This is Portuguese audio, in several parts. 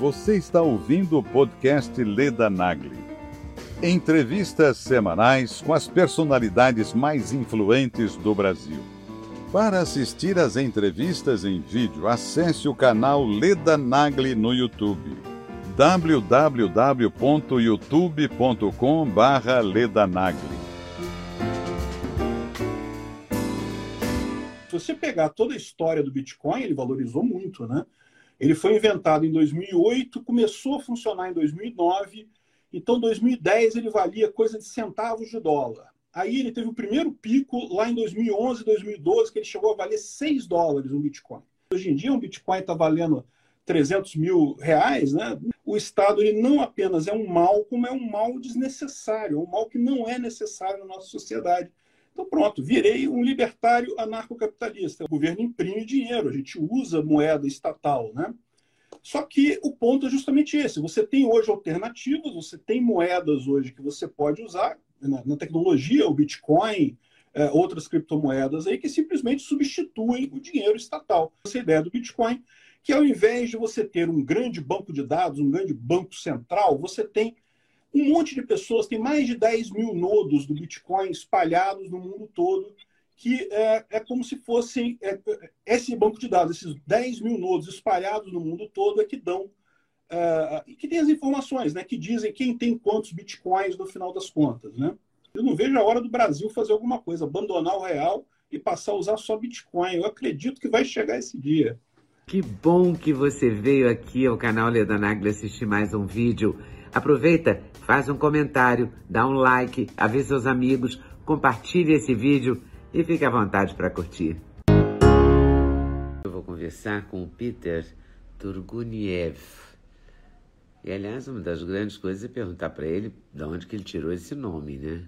Você está ouvindo o podcast Leda Nagli. Entrevistas semanais com as personalidades mais influentes do Brasil. Para assistir às entrevistas em vídeo, acesse o canal Leda Nagli no YouTube. www.youtube.com/ledanagli. Se você pegar toda a história do Bitcoin, ele valorizou muito, né? Ele foi inventado em 2008, começou a funcionar em 2009, então em 2010 ele valia coisa de centavos de dólar. Aí ele teve o primeiro pico lá em 2011, 2012, que ele chegou a valer 6 dólares um Bitcoin. Hoje em dia um Bitcoin está valendo 300 mil reais, né? O Estado ele não apenas é um mal, como é um mal desnecessário, é um mal que não é necessário na nossa sociedade. Então, pronto, virei um libertário anarcocapitalista. O governo imprime dinheiro, a gente usa moeda estatal, né? Só que o ponto é justamente esse: você tem hoje alternativas, você tem moedas hoje que você pode usar na, na tecnologia, o Bitcoin, é, outras criptomoedas aí que simplesmente substituem o dinheiro estatal. Essa ideia do Bitcoin, que ao invés de você ter um grande banco de dados, um grande banco central, você tem um monte de pessoas, tem mais de 10 mil nodos do Bitcoin espalhados no mundo todo, que é, é como se fossem é, esse banco de dados, esses 10 mil nodos espalhados no mundo todo é que dão é, que tem as informações, né, que dizem quem tem quantos bitcoins no final das contas, né? Eu não vejo a hora do Brasil fazer alguma coisa, abandonar o real e passar a usar só bitcoin. Eu acredito que vai chegar esse dia. Que bom que você veio aqui ao canal Leda Nagli assistir mais um vídeo. Aproveita, faz um comentário, dá um like, avisa seus amigos, compartilhe esse vídeo e fique à vontade para curtir. Eu vou conversar com o Peter Turguniev. E aliás, uma das grandes coisas é perguntar para ele de onde que ele tirou esse nome, né?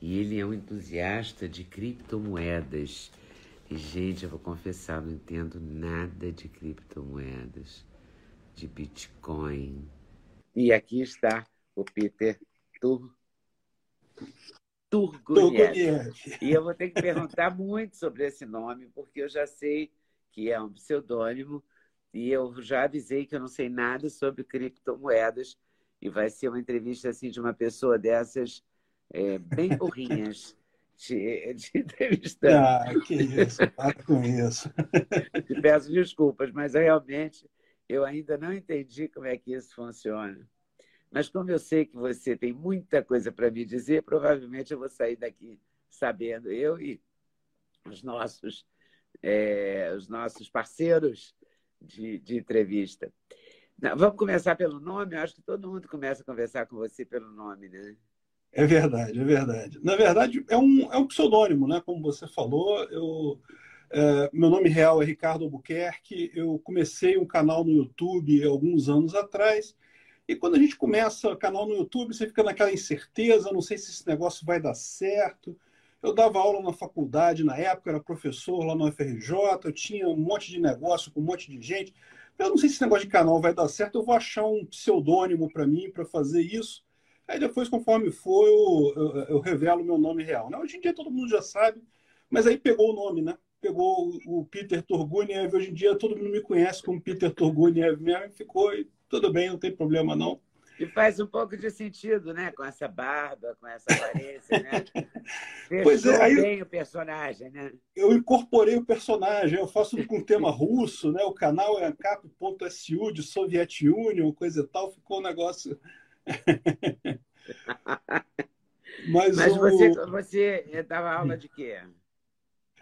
E ele é um entusiasta de criptomoedas. E, gente, eu vou confessar, não entendo nada de criptomoedas, de Bitcoin, e aqui está o Peter Tur... Turguniev. E eu vou ter que perguntar muito sobre esse nome, porque eu já sei que é um pseudônimo e eu já avisei que eu não sei nada sobre criptomoedas e vai ser uma entrevista assim de uma pessoa dessas é, bem burrinhas de, de entrevistar. Ah, que isso, para com isso. Te peço desculpas, mas realmente eu ainda não entendi como é que isso funciona. Mas como eu sei que você tem muita coisa para me dizer, provavelmente eu vou sair daqui sabendo, eu e os nossos, é, os nossos parceiros de, de entrevista. Não, vamos começar pelo nome? Eu acho que todo mundo começa a conversar com você pelo nome, né? É verdade, é verdade. Na verdade, é um, é um pseudônimo, né? Como você falou, eu, é, meu nome real é Ricardo Albuquerque. Eu comecei um canal no YouTube alguns anos atrás. E quando a gente começa canal no YouTube, você fica naquela incerteza, não sei se esse negócio vai dar certo. Eu dava aula na faculdade na época, era professor lá no FRJ, eu tinha um monte de negócio com um monte de gente. Eu não sei se esse negócio de canal vai dar certo, eu vou achar um pseudônimo para mim para fazer isso. Aí depois, conforme for, eu, eu, eu revelo meu nome real. Né? Hoje em dia todo mundo já sabe, mas aí pegou o nome, né? Pegou o Peter Turguniev. Hoje em dia todo mundo me conhece como Peter Turguniev mesmo, ficou e tudo bem, não tem problema não. E faz um pouco de sentido, né? Com essa barba, com essa aparência, né? Pois é, aí bem o personagem, né? Eu incorporei o personagem, eu faço com tema russo, né? O canal é cap.su de Soviet Union, coisa e tal, ficou um negócio. Mas, Mas o... você, você dava aula de quê?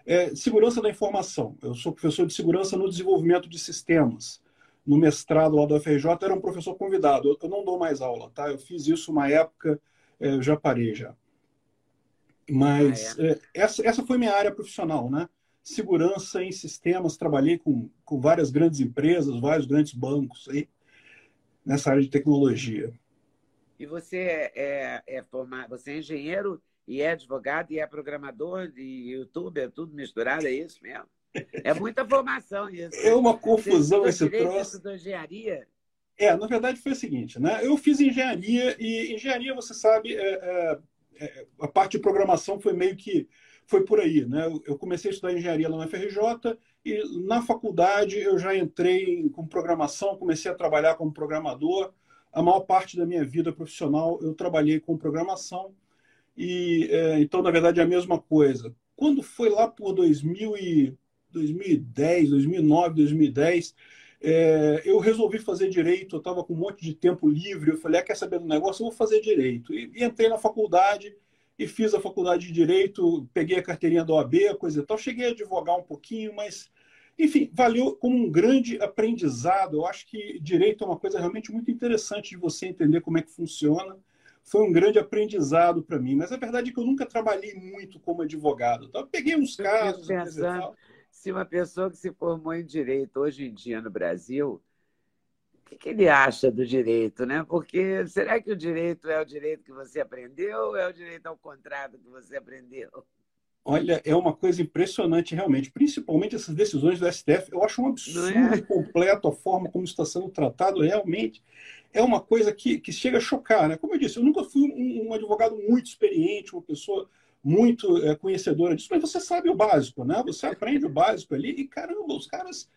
É, segurança da informação. Eu sou professor de segurança no desenvolvimento de sistemas no mestrado lá do FRJ, era um professor convidado. Eu, eu não dou mais aula, tá? Eu fiz isso uma época, é, já parei já. Mas ah, é. É, essa, essa foi minha área profissional, né? Segurança em sistemas, trabalhei com, com várias grandes empresas, vários grandes bancos aí, nessa área de tecnologia. E você é, é, é formado, você é engenheiro e é advogado e é programador de YouTube, é tudo misturado, é isso mesmo? É muita formação isso. É uma confusão esse troço. da engenharia? É, na verdade foi o seguinte, né? Eu fiz engenharia e engenharia, você sabe, é, é, é, a parte de programação foi meio que foi por aí. Né? Eu comecei a estudar engenharia lá na FRJ e na faculdade eu já entrei com programação, comecei a trabalhar como programador. A maior parte da minha vida profissional eu trabalhei com programação e é, então na verdade é a mesma coisa. Quando foi lá por 2000 e 2010, 2009, 2010, é, eu resolvi fazer direito. Eu estava com um monte de tempo livre. Eu falei, ah, quer saber do negócio? Eu vou fazer direito. E, e entrei na faculdade e fiz a faculdade de Direito, peguei a carteirinha da OAB, coisa e tal. Cheguei a advogar um pouquinho, mas, enfim, valeu como um grande aprendizado. Eu acho que direito é uma coisa realmente muito interessante de você entender como é que funciona. Foi um grande aprendizado para mim, mas a verdade é que eu nunca trabalhei muito como advogado. Então, eu peguei uns casos. Pensando, se uma pessoa que se formou em direito hoje em dia no Brasil que, que ele acha do direito, né? Porque será que o direito é o direito que você aprendeu ou é o direito ao contrário que você aprendeu? Olha, é uma coisa impressionante realmente, principalmente essas decisões do STF. Eu acho um absurdo é? completo a forma como está sendo tratado realmente. É uma coisa que, que chega a chocar, né? Como eu disse, eu nunca fui um, um advogado muito experiente, uma pessoa muito é, conhecedora disso, mas você sabe o básico, né? Você aprende o básico ali e, caramba, os caras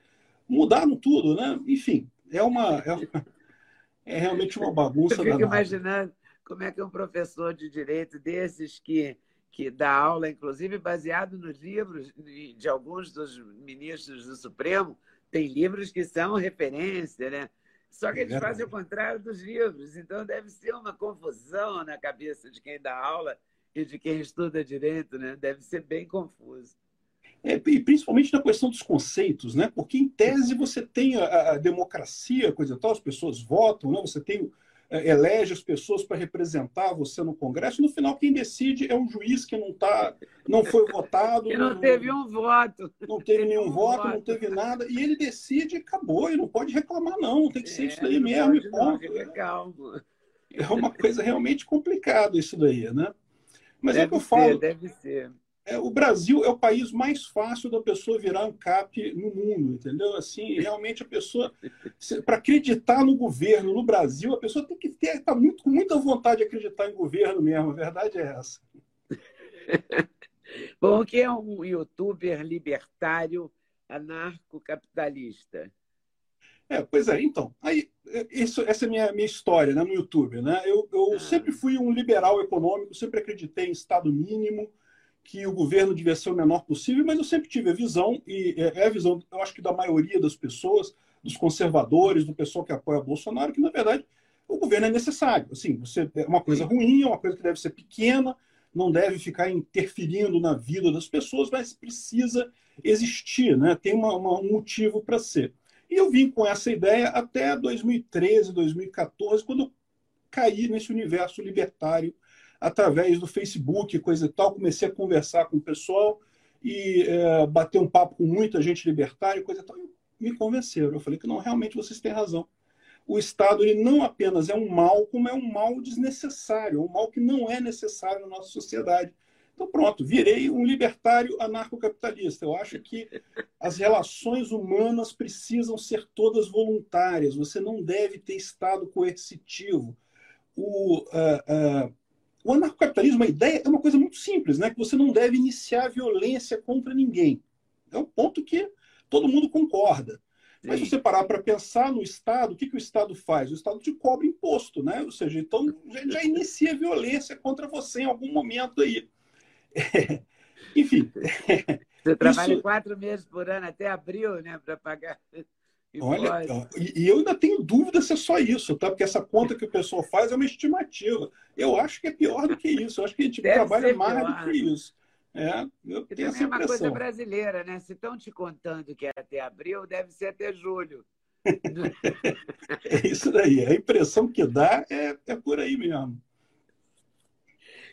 mudaram tudo, né? Enfim, é uma, é, uma, é realmente uma bagunça. Eu fico imaginando como é que um professor de direito desses que, que dá aula, inclusive baseado nos livros de alguns dos ministros do Supremo, tem livros que são referência, né? Só que eles é fazem o contrário dos livros, então deve ser uma confusão na cabeça de quem dá aula e de quem estuda direito, né? Deve ser bem confuso. É, e principalmente na questão dos conceitos, né? Porque em tese você tem a, a democracia, coisa e tal, as pessoas votam, né? Você tem elege as pessoas para representar você no Congresso. No final, quem decide é um juiz que não tá, não foi votado. Que não, não teve um voto. Não teve nenhum voto, voto, não teve nada. E ele decide e acabou. E não pode reclamar, não. Tem que ser é, isso daí mesmo. Pode, não, legal. É uma coisa realmente complicada isso daí, né? Mas deve é que eu falo. deve ser. É, o Brasil é o país mais fácil da pessoa virar ANCAP no mundo, entendeu? Assim, realmente a pessoa, para acreditar no governo no Brasil, a pessoa tem que ter, tá muito, com muita vontade de acreditar em governo mesmo, a verdade é essa. Bom, o que é um youtuber libertário anarcocapitalista? É, pois é, então, aí, é, isso, essa é a minha, minha história né, no YouTube. Né? Eu, eu ah. sempre fui um liberal econômico, sempre acreditei em Estado mínimo, que o governo devia ser o menor possível, mas eu sempre tive a visão, e é, é a visão, eu acho que da maioria das pessoas, dos conservadores, do pessoal que apoia Bolsonaro, que na verdade o governo é necessário. Assim, você, é uma coisa ruim, é uma coisa que deve ser pequena, não deve ficar interferindo na vida das pessoas, mas precisa existir, né? tem uma, uma, um motivo para ser. E eu vim com essa ideia até 2013, 2014, quando eu caí nesse universo libertário através do Facebook, coisa e tal. Comecei a conversar com o pessoal e é, bater um papo com muita gente libertária, coisa e tal. E me convenceram. Eu falei que não, realmente vocês têm razão. O Estado ele não apenas é um mal, como é um mal desnecessário, um mal que não é necessário na nossa sociedade. Então, pronto, virei um libertário anarcocapitalista. Eu acho que as relações humanas precisam ser todas voluntárias. Você não deve ter Estado coercitivo. O, uh, o anarcocapitalismo, a ideia é uma coisa muito simples, né? que você não deve iniciar violência contra ninguém. É um ponto que todo mundo concorda. Mas se você parar para pensar no Estado, o que, que o Estado faz? O Estado te cobra imposto, né? Ou seja, então já, já inicia violência contra você em algum momento aí. É, enfim. Você trabalha isso... quatro meses por ano até abril, né, para pagar. Olha, e, e, eu ainda tenho dúvida se é só isso, tá? Porque essa conta que o pessoal faz é uma estimativa. Eu acho que é pior do que isso. Eu acho que a gente Deve trabalha mais pior. do que isso. É, eu e tenho essa é uma coisa brasileira, né? Se estão te contando que é até abril, deve ser até julho. é isso daí. A impressão que dá é, é por aí mesmo.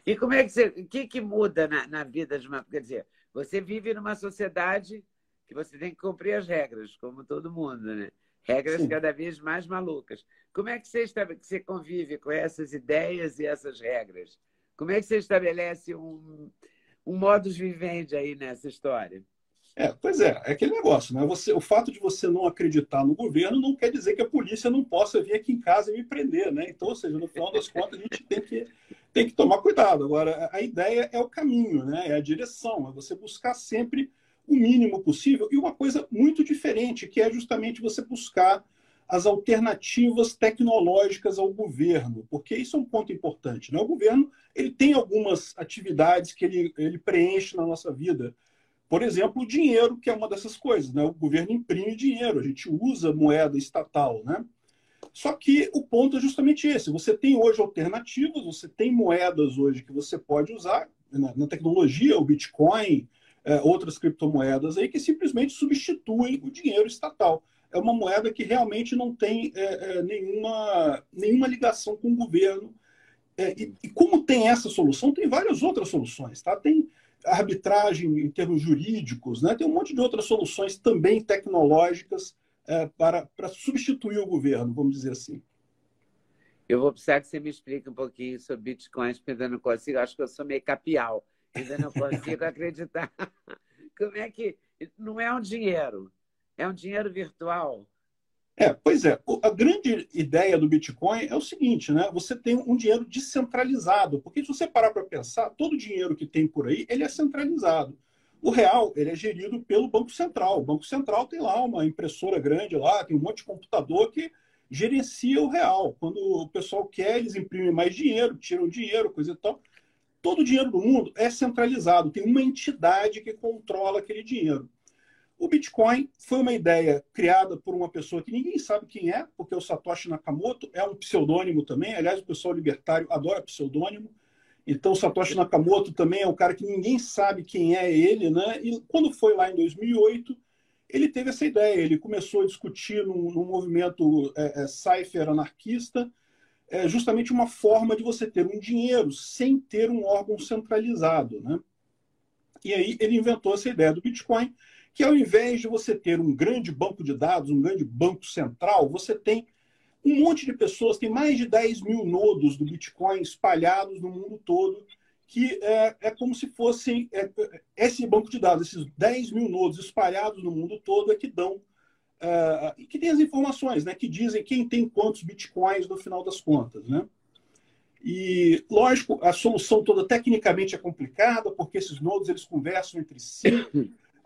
E como é que você. O que, que muda na, na vida de uma. Quer dizer, você vive numa sociedade que você tem que cumprir as regras, como todo mundo, né? Regras Sim. cada vez mais malucas. Como é que você, que você convive com essas ideias e essas regras? Como é que você estabelece um, um modus vivendi aí nessa história? É, pois é, é aquele negócio, né? Você, o fato de você não acreditar no governo não quer dizer que a polícia não possa vir aqui em casa e me prender, né? Então, ou seja, no final das contas, a gente tem que, tem que tomar cuidado. Agora, a ideia é o caminho, né? É a direção, é você buscar sempre o mínimo possível e uma coisa muito diferente, que é justamente você buscar as alternativas tecnológicas ao governo, porque isso é um ponto importante. Né? O governo ele tem algumas atividades que ele, ele preenche na nossa vida. Por exemplo, o dinheiro, que é uma dessas coisas. Né? O governo imprime dinheiro, a gente usa moeda estatal. Né? Só que o ponto é justamente esse: você tem hoje alternativas, você tem moedas hoje que você pode usar na, na tecnologia, o Bitcoin, é, outras criptomoedas aí, que simplesmente substituem o dinheiro estatal é uma moeda que realmente não tem é, é, nenhuma, nenhuma ligação com o governo. É, e, e, como tem essa solução, tem várias outras soluções. Tá? Tem arbitragem em termos jurídicos, né? tem um monte de outras soluções também tecnológicas é, para, para substituir o governo, vamos dizer assim. Eu vou precisar que você me explique um pouquinho sobre bitcoins, porque ainda não consigo, acho que eu sou meio capial, ainda não consigo acreditar. Como é que. Não é um dinheiro, é um dinheiro virtual. É, pois é. A grande ideia do Bitcoin é o seguinte, né? Você tem um dinheiro descentralizado, porque se você parar para pensar, todo o dinheiro que tem por aí, ele é centralizado. O real, ele é gerido pelo Banco Central. O Banco Central tem lá uma impressora grande lá, tem um monte de computador que gerencia o real. Quando o pessoal quer, eles imprimem mais dinheiro, tiram dinheiro, coisa e tal. Todo o dinheiro do mundo é centralizado, tem uma entidade que controla aquele dinheiro. O Bitcoin foi uma ideia criada por uma pessoa que ninguém sabe quem é, porque o Satoshi Nakamoto é um pseudônimo também. Aliás, o pessoal libertário adora pseudônimo. Então, o Satoshi Nakamoto também é um cara que ninguém sabe quem é ele, né? E quando foi lá em 2008, ele teve essa ideia. Ele começou a discutir num, num movimento é, é, cypher anarquista, é, justamente uma forma de você ter um dinheiro sem ter um órgão centralizado, né? E aí ele inventou essa ideia do Bitcoin, que ao invés de você ter um grande banco de dados, um grande banco central, você tem um monte de pessoas, tem mais de 10 mil nodos do Bitcoin espalhados no mundo todo, que é, é como se fossem é, esse banco de dados, esses 10 mil nodos espalhados no mundo todo é que dão é, que tem as informações, né, que dizem quem tem quantos bitcoins no final das contas, né? E lógico, a solução toda tecnicamente é complicada, porque esses nodos eles conversam entre si,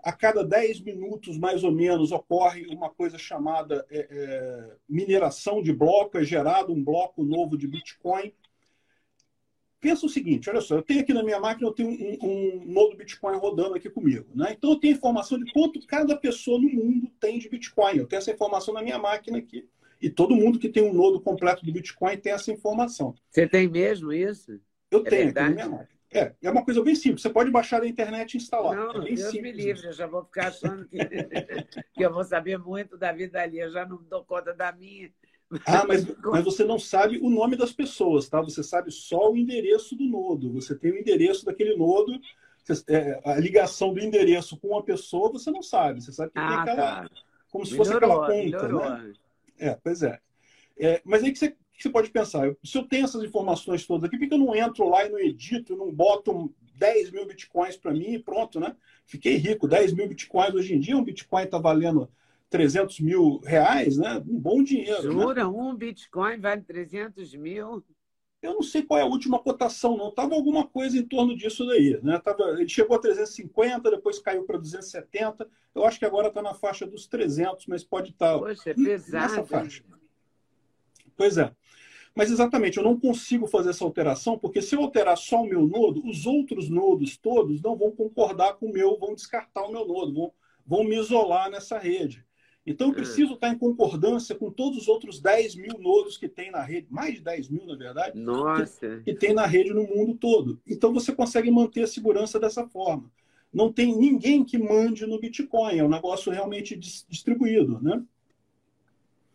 a cada 10 minutos, mais ou menos, ocorre uma coisa chamada é, é, mineração de bloco, é gerado um bloco novo de Bitcoin. Pensa o seguinte, olha só, eu tenho aqui na minha máquina, eu tenho um, um nodo Bitcoin rodando aqui comigo. Né? Então, eu tenho informação de quanto cada pessoa no mundo tem de Bitcoin. Eu tenho essa informação na minha máquina aqui. E todo mundo que tem um nodo completo do Bitcoin tem essa informação. Você tem mesmo isso? Eu é tenho verdade? aqui na minha máquina. É, é uma coisa bem simples. Você pode baixar da internet e instalar. Não, é bem Deus simples. me livre, eu já vou ficar achando que, que eu vou saber muito da vida ali. Eu já não dou conta da minha. Ah, mas, mas você não sabe o nome das pessoas, tá? Você sabe só o endereço do nodo. Você tem o endereço daquele nodo. É, a ligação do endereço com uma pessoa você não sabe. Você sabe que ah, tem aquela. Tá. Como se melhorou, fosse aquela conta, melhorou. né? É, pois é. é mas aí que você que você pode pensar? Se eu tenho essas informações todas aqui, por que eu não entro lá e não edito, não boto 10 mil bitcoins para mim e pronto, né? Fiquei rico, 10 mil bitcoins hoje em dia, um bitcoin está valendo 300 mil reais, né? Um bom dinheiro. Né? Jura? Né? Um bitcoin vale 300 mil? Eu não sei qual é a última cotação, não. Tava alguma coisa em torno disso daí, né? Tava, ele chegou a 350, depois caiu para 270. Eu acho que agora está na faixa dos 300, mas pode estar tá Poxa, é pesado, nessa faixa. Pois é. Mas exatamente, eu não consigo fazer essa alteração, porque se eu alterar só o meu nodo, os outros nodos todos não vão concordar com o meu, vão descartar o meu nodo, vão, vão me isolar nessa rede. Então eu hum. preciso estar em concordância com todos os outros 10 mil nodos que tem na rede, mais de 10 mil, na verdade, Nossa. Que, que tem na rede no mundo todo. Então você consegue manter a segurança dessa forma. Não tem ninguém que mande no Bitcoin, é um negócio realmente distribuído, né?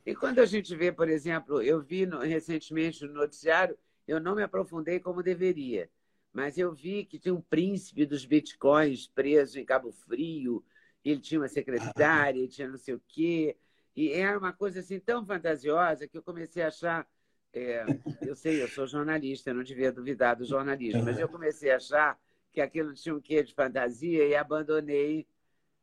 E quando a gente vê, por exemplo, eu vi no, recentemente no noticiário, eu não me aprofundei como deveria, mas eu vi que tinha um príncipe dos bitcoins preso em Cabo Frio, ele tinha uma secretária, ele tinha não sei o quê, e era uma coisa assim tão fantasiosa que eu comecei a achar. É, eu sei, eu sou jornalista, eu não devia duvidar do jornalismo, mas eu comecei a achar que aquilo tinha um quê de fantasia e abandonei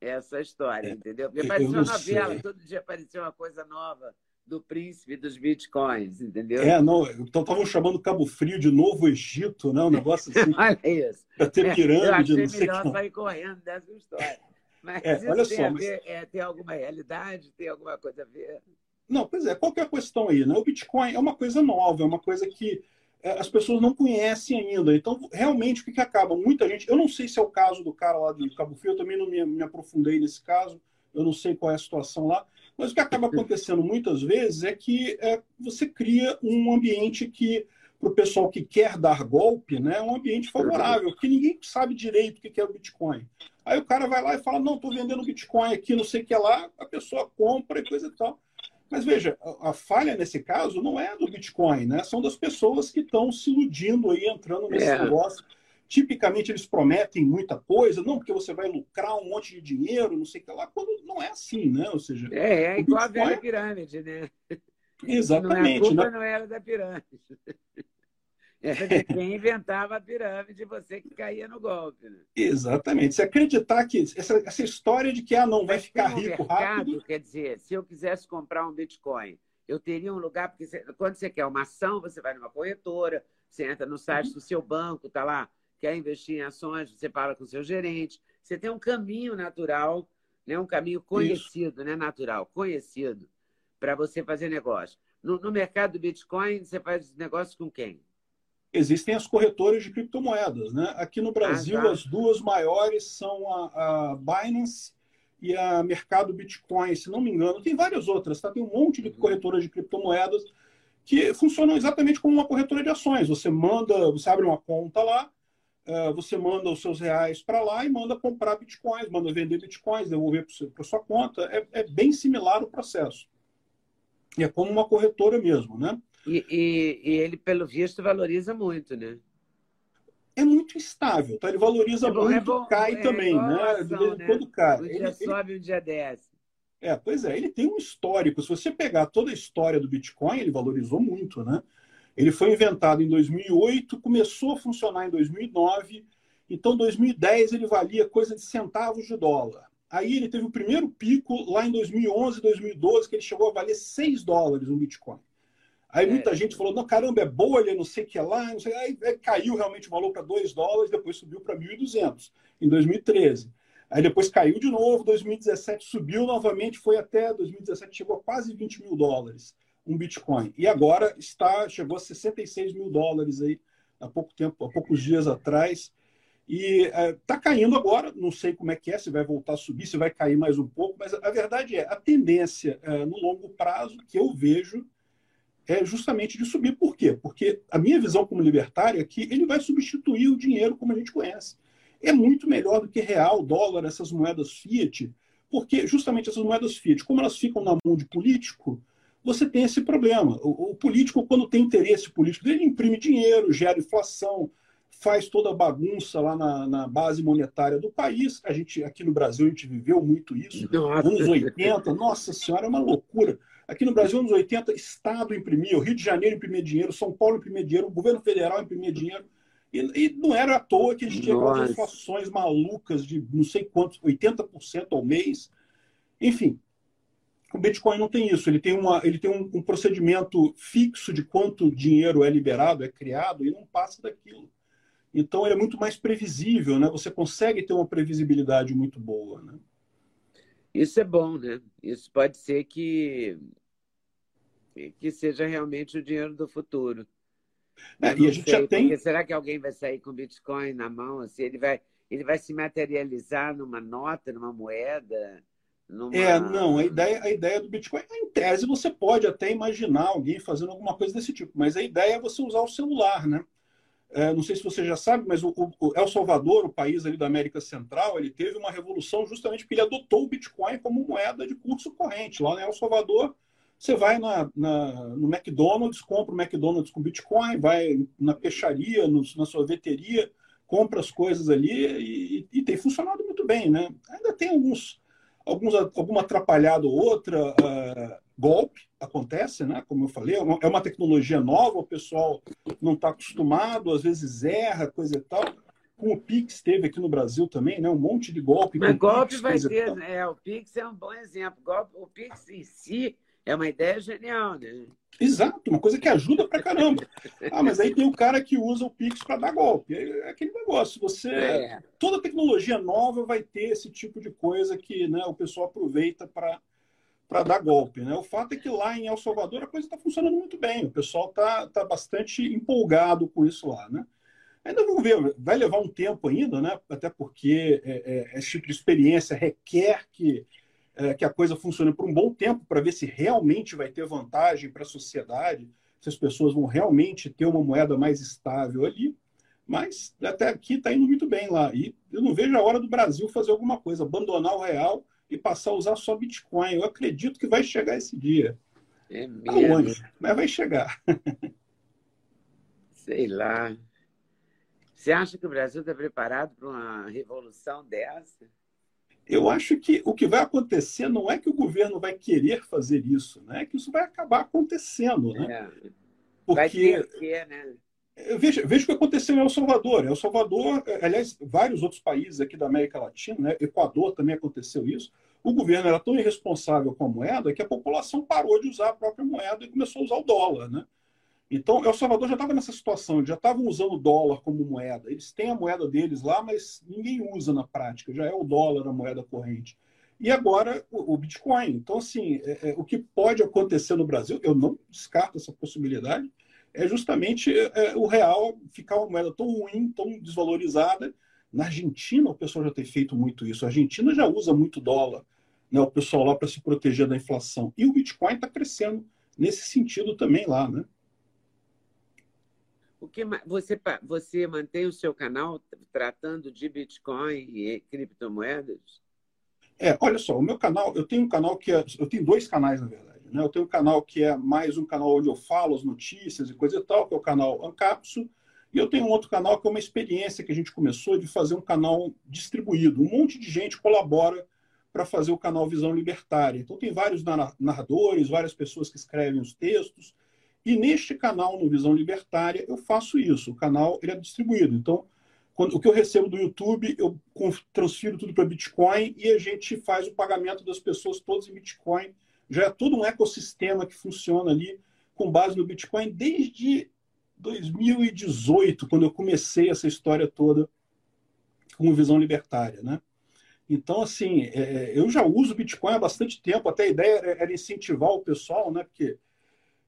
essa história, entendeu? Porque parecia uma novela, todo dia aparecia uma coisa nova do príncipe dos bitcoins, entendeu? É, não, então estavam chamando Cabo Frio de Novo Egito, né? Um negócio assim. olha isso. Para ter pirâmide, é, eu achei melhor que... sair correndo dessa história. Mas é, olha só, tem, mas... ver, é, tem alguma realidade, tem alguma coisa a ver? Não, pois é, qual que é a questão aí? Né? O Bitcoin é uma coisa nova, é uma coisa que é, as pessoas não conhecem ainda. Então, realmente, o que, que acaba? Muita gente. Eu não sei se é o caso do cara lá de Cabo Frio, eu também não me, me aprofundei nesse caso, eu não sei qual é a situação lá. Mas o que acaba acontecendo muitas vezes é que é, você cria um ambiente que, para o pessoal que quer dar golpe, né, é um ambiente favorável, porque ninguém sabe direito o que é o Bitcoin. Aí o cara vai lá e fala: não, estou vendendo Bitcoin aqui, não sei o que lá, a pessoa compra e coisa e tal. Mas veja, a, a, falha nesse caso não é do Bitcoin, né? São das pessoas que estão se iludindo aí, entrando nesse é. negócio. Tipicamente eles prometem muita coisa, não, porque você vai lucrar um monte de dinheiro, não sei o que lá, quando não é assim, né? Ou seja, é, é igual Bitcoin... a velha pirâmide, né? Exatamente. Não, é a culpa né? não era da pirâmide. É quem inventava a pirâmide, você que caía no golpe. Né? Exatamente. Se acreditar que essa, essa história de que ah, não vai Mas ficar rico mercado, rápido. Quer dizer, se eu quisesse comprar um Bitcoin, eu teria um lugar, porque você, quando você quer uma ação, você vai numa corretora, você entra no site uhum. do seu banco, tá lá, quer investir em ações, você fala com o seu gerente. Você tem um caminho natural, né, um caminho conhecido, né, natural, conhecido, para você fazer negócio. No, no mercado do Bitcoin, você faz negócio com quem? Existem as corretoras de criptomoedas. Né? Aqui no Brasil, ah, tá. as duas maiores são a, a, Binance e a Mercado Bitcoin, se não me engano. Tem várias outras, tá? tem um monte de uhum. corretoras de criptomoedas que funcionam exatamente como uma corretora de ações. Você manda, você abre uma conta lá, uh, você manda os seus reais para lá e manda comprar bitcoins, manda vender bitcoins, devolver para sua conta. É, é bem similar o processo. E é como uma corretora mesmo, né? E, e, e, ele, pelo visto, valoriza muito, né? É muito estável, tá? Ele valoriza é bom, muito, é bom, cai é também, né? Ação, de vez em quando cai. Um dia ele, sobe, um dia desce. É, pois é, ele tem um histórico. Se você pegar toda a história do Bitcoin, ele valorizou muito, né? Ele foi inventado em 2008, começou a funcionar em 2009, então 2010 ele valia coisa de centavos de dólar. Aí ele teve o primeiro pico lá em 2011, 2012, que ele chegou a valer 6 dólares um Bitcoin. Aí é. muita gente falou, não, caramba, é bolha, não sei o que lá, não sei. Aí, aí caiu realmente o valor para 2 dólares, depois subiu para 1.200 em 2013. Aí depois caiu de novo, 2017 subiu novamente, foi até 2017, chegou a quase 20 mil dólares um Bitcoin. E agora está, chegou a 66 mil dólares aí há pouco tempo, há poucos dias atrás. E está é, tá caindo agora, não sei como é que é, se vai voltar a subir, se vai cair mais um pouco, mas a verdade é, a tendência é, no longo prazo que eu vejo é justamente de subir. Por quê? Porque a minha visão como libertário é que ele vai substituir o dinheiro como a gente conhece. É muito melhor do que real, dólar, essas moedas fiat, porque justamente essas moedas fiat, como elas ficam na mão de político, você tem esse problema. O, o político, quando tem interesse político, ele imprime dinheiro, gera inflação, faz toda a bagunça lá na, na, base monetária do país. A gente, aqui no Brasil, a gente viveu muito isso. Nossa. Anos 80, nossa senhora, é uma loucura. Aqui no Brasil, anos 80, Estado imprimia, o Rio de Janeiro imprimia dinheiro, São Paulo imprimia dinheiro, o governo federal imprimia dinheiro. E, e não era à toa que a gente tinha aquelas inflações malucas de não sei quantos, 80% ao mês. Enfim, o Bitcoin não tem isso. Ele tem, uma, ele tem um, um, procedimento fixo de quanto dinheiro é liberado, é criado, e não passa daquilo. Então, ele é muito mais previsível, né? Você consegue ter uma previsibilidade muito boa, né? Isso é bom, né? Isso pode ser que que seja realmente o dinheiro do futuro. É, e a gente sei, já tem. Será que alguém vai sair com Bitcoin na mão? Assim, ele vai, ele vai se materializar numa nota, numa moeda? Numa... É, não. A ideia, a ideia do Bitcoin, em tese, você pode até imaginar alguém fazendo alguma coisa desse tipo, mas a ideia é você usar o celular, né? É, não sei se você já sabe, mas o, o, El Salvador, o país ali da América Central, ele teve uma revolução justamente porque ele adotou o Bitcoin como moeda de curso corrente. Lá no El Salvador, você vai na, na, no McDonald's, compra o McDonald's com Bitcoin, vai na peixaria, no, na sorveteria, compra as coisas ali e, e, tem funcionado muito bem, né? Ainda tem alguns, alguns alguma atrapalhada ou outra, uh, golpe acontece, né? Como eu falei, é uma, é tecnologia nova, o pessoal não está acostumado, às vezes erra, coisa e tal. como o Pix teve aqui no Brasil também, né? Um monte de golpe. Mas golpe Pix, vai ter, né? O Pix é um bom exemplo. O Pix em si é uma ideia genial, né? Exato, uma coisa que ajuda pra caramba. Ah, mas aí tem o cara que usa o Pix para dar golpe. É aquele negócio. Você, é. toda tecnologia nova vai ter esse tipo de coisa que, né, o pessoal aproveita para para dar golpe. Né? O fato é que lá em El Salvador a coisa está funcionando muito bem. O pessoal está tá bastante empolgado com isso lá. Né? Ainda vamos ver, vai levar um tempo ainda, né? até porque é, é, esse tipo de experiência requer que, é, que a coisa funcione por um bom tempo para ver se realmente vai ter vantagem para a sociedade, se as pessoas vão realmente ter uma moeda mais estável ali. Mas até aqui está indo muito bem lá. E eu não vejo a hora do Brasil fazer alguma coisa, abandonar o real e passar a usar só Bitcoin. Eu acredito que vai chegar esse dia. É mesmo? Aonde? Mas vai chegar. Sei lá. Você acha que o Brasil está preparado para uma revolução dessa? Eu acho que o que vai acontecer não é que o governo vai querer fazer isso, né? é que isso vai acabar acontecendo. Né? É. Porque... Vai ter né? Veja, veja o que aconteceu em El Salvador. El Salvador, eh, aliás, vários outros países aqui da América Latina, né? Equador também aconteceu isso. O governo era tão irresponsável com a moeda que a população parou de usar a própria moeda e começou a usar o dólar. Né? Então, El Salvador já estava nessa situação, já estavam usando o dólar como moeda. Eles têm a moeda deles lá, mas ninguém usa na prática, já é o dólar a moeda corrente. E agora o, o Bitcoin. Então, assim, é, é, o que pode acontecer no Brasil, eu não descarto essa possibilidade, é justamente é, é, o real ficar uma moeda tão ruim, tão desvalorizada. Na Argentina, o pessoal já tem feito muito isso. A Argentina já usa muito dólar, né, o pessoal lá para se proteger da inflação. E o Bitcoin está crescendo nesse sentido também lá, né? O que você você mantém o seu canal tratando de Bitcoin e criptomoedas? É, olha só, o meu canal, eu tenho um canal que é, eu tenho dois canais na verdade. Né? Eu tenho um canal que é mais um canal onde eu falo as notícias e coisa e tal, que é o canal Ancapso. E eu tenho um outro canal que é uma experiência que a gente começou de fazer um canal distribuído. Um monte de gente colabora para fazer o canal Visão Libertária. Então, tem vários narradores, várias pessoas que escrevem os textos. E neste canal, no Visão Libertária, eu faço isso. O canal ele é distribuído. Então, quando, o que eu recebo do YouTube, eu transfiro tudo para Bitcoin e a gente faz o pagamento das pessoas todas em Bitcoin já é todo um ecossistema que funciona ali com base no Bitcoin desde 2018, quando eu comecei essa história toda com visão libertária, né? Então, assim, é, eu já uso Bitcoin há bastante tempo, até a ideia era incentivar o pessoal, né? Porque,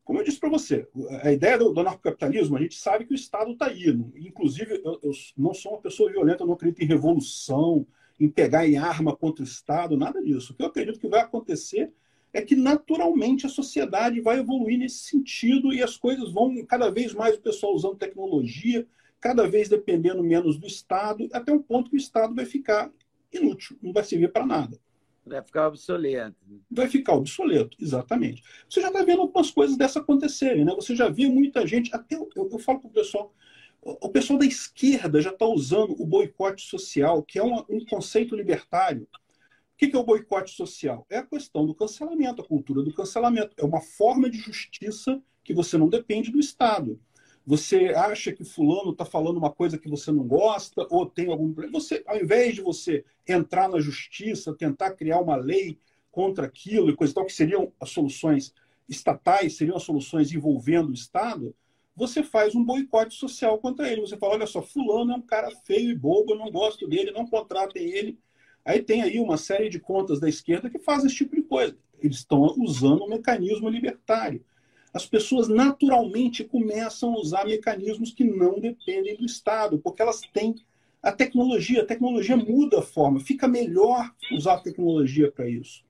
como eu disse para você, a ideia do, do anarcocapitalismo, a gente sabe que o Estado está aí. Inclusive, eu, eu, não sou uma pessoa violenta, eu não acredito em revolução, em pegar em arma contra o Estado, nada disso. O que eu acredito que vai acontecer é que naturalmente a sociedade vai evoluir nesse sentido e as coisas vão cada vez mais o pessoal usando tecnologia, cada vez dependendo menos do Estado, até um ponto que o Estado vai ficar inútil, não vai servir para nada. Vai ficar obsoleto. Vai ficar obsoleto, exatamente. Você já está vendo algumas coisas dessa acontecerem, né? Você já viu muita gente, até eu, eu falo para o pessoal, o pessoal da esquerda já está usando o boicote social, que é um, um conceito libertário, o que é o boicote social? É a questão do cancelamento, a cultura do cancelamento. É uma forma de justiça que você não depende do Estado. Você acha que fulano está falando uma coisa que você não gosta ou tem algum problema. Você, ao invés de você entrar na justiça, tentar criar uma lei contra aquilo e coisa e tal, que seriam as soluções estatais, seriam as soluções envolvendo o Estado, você faz um boicote social contra ele. Você fala, olha só, fulano é um cara feio e bobo, eu não gosto dele, não contratem ele, Aí tem aí uma série de contas da esquerda que fazem esse tipo de coisa. Eles estão usando um mecanismo libertário. As pessoas naturalmente começam a usar mecanismos que não dependem do Estado, porque elas têm a tecnologia. A tecnologia muda a forma, fica melhor usar a tecnologia para isso.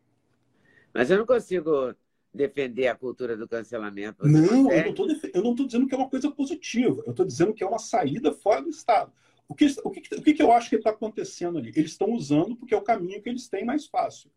Mas eu não consigo defender a cultura do cancelamento. Você não, consegue? eu não estou dizendo que é uma coisa positiva. Eu estou dizendo que é uma saída fora do Estado. O que, o que, o que eu acho que está acontecendo ali? Eles estão usando porque é o caminho que eles têm mais fácil.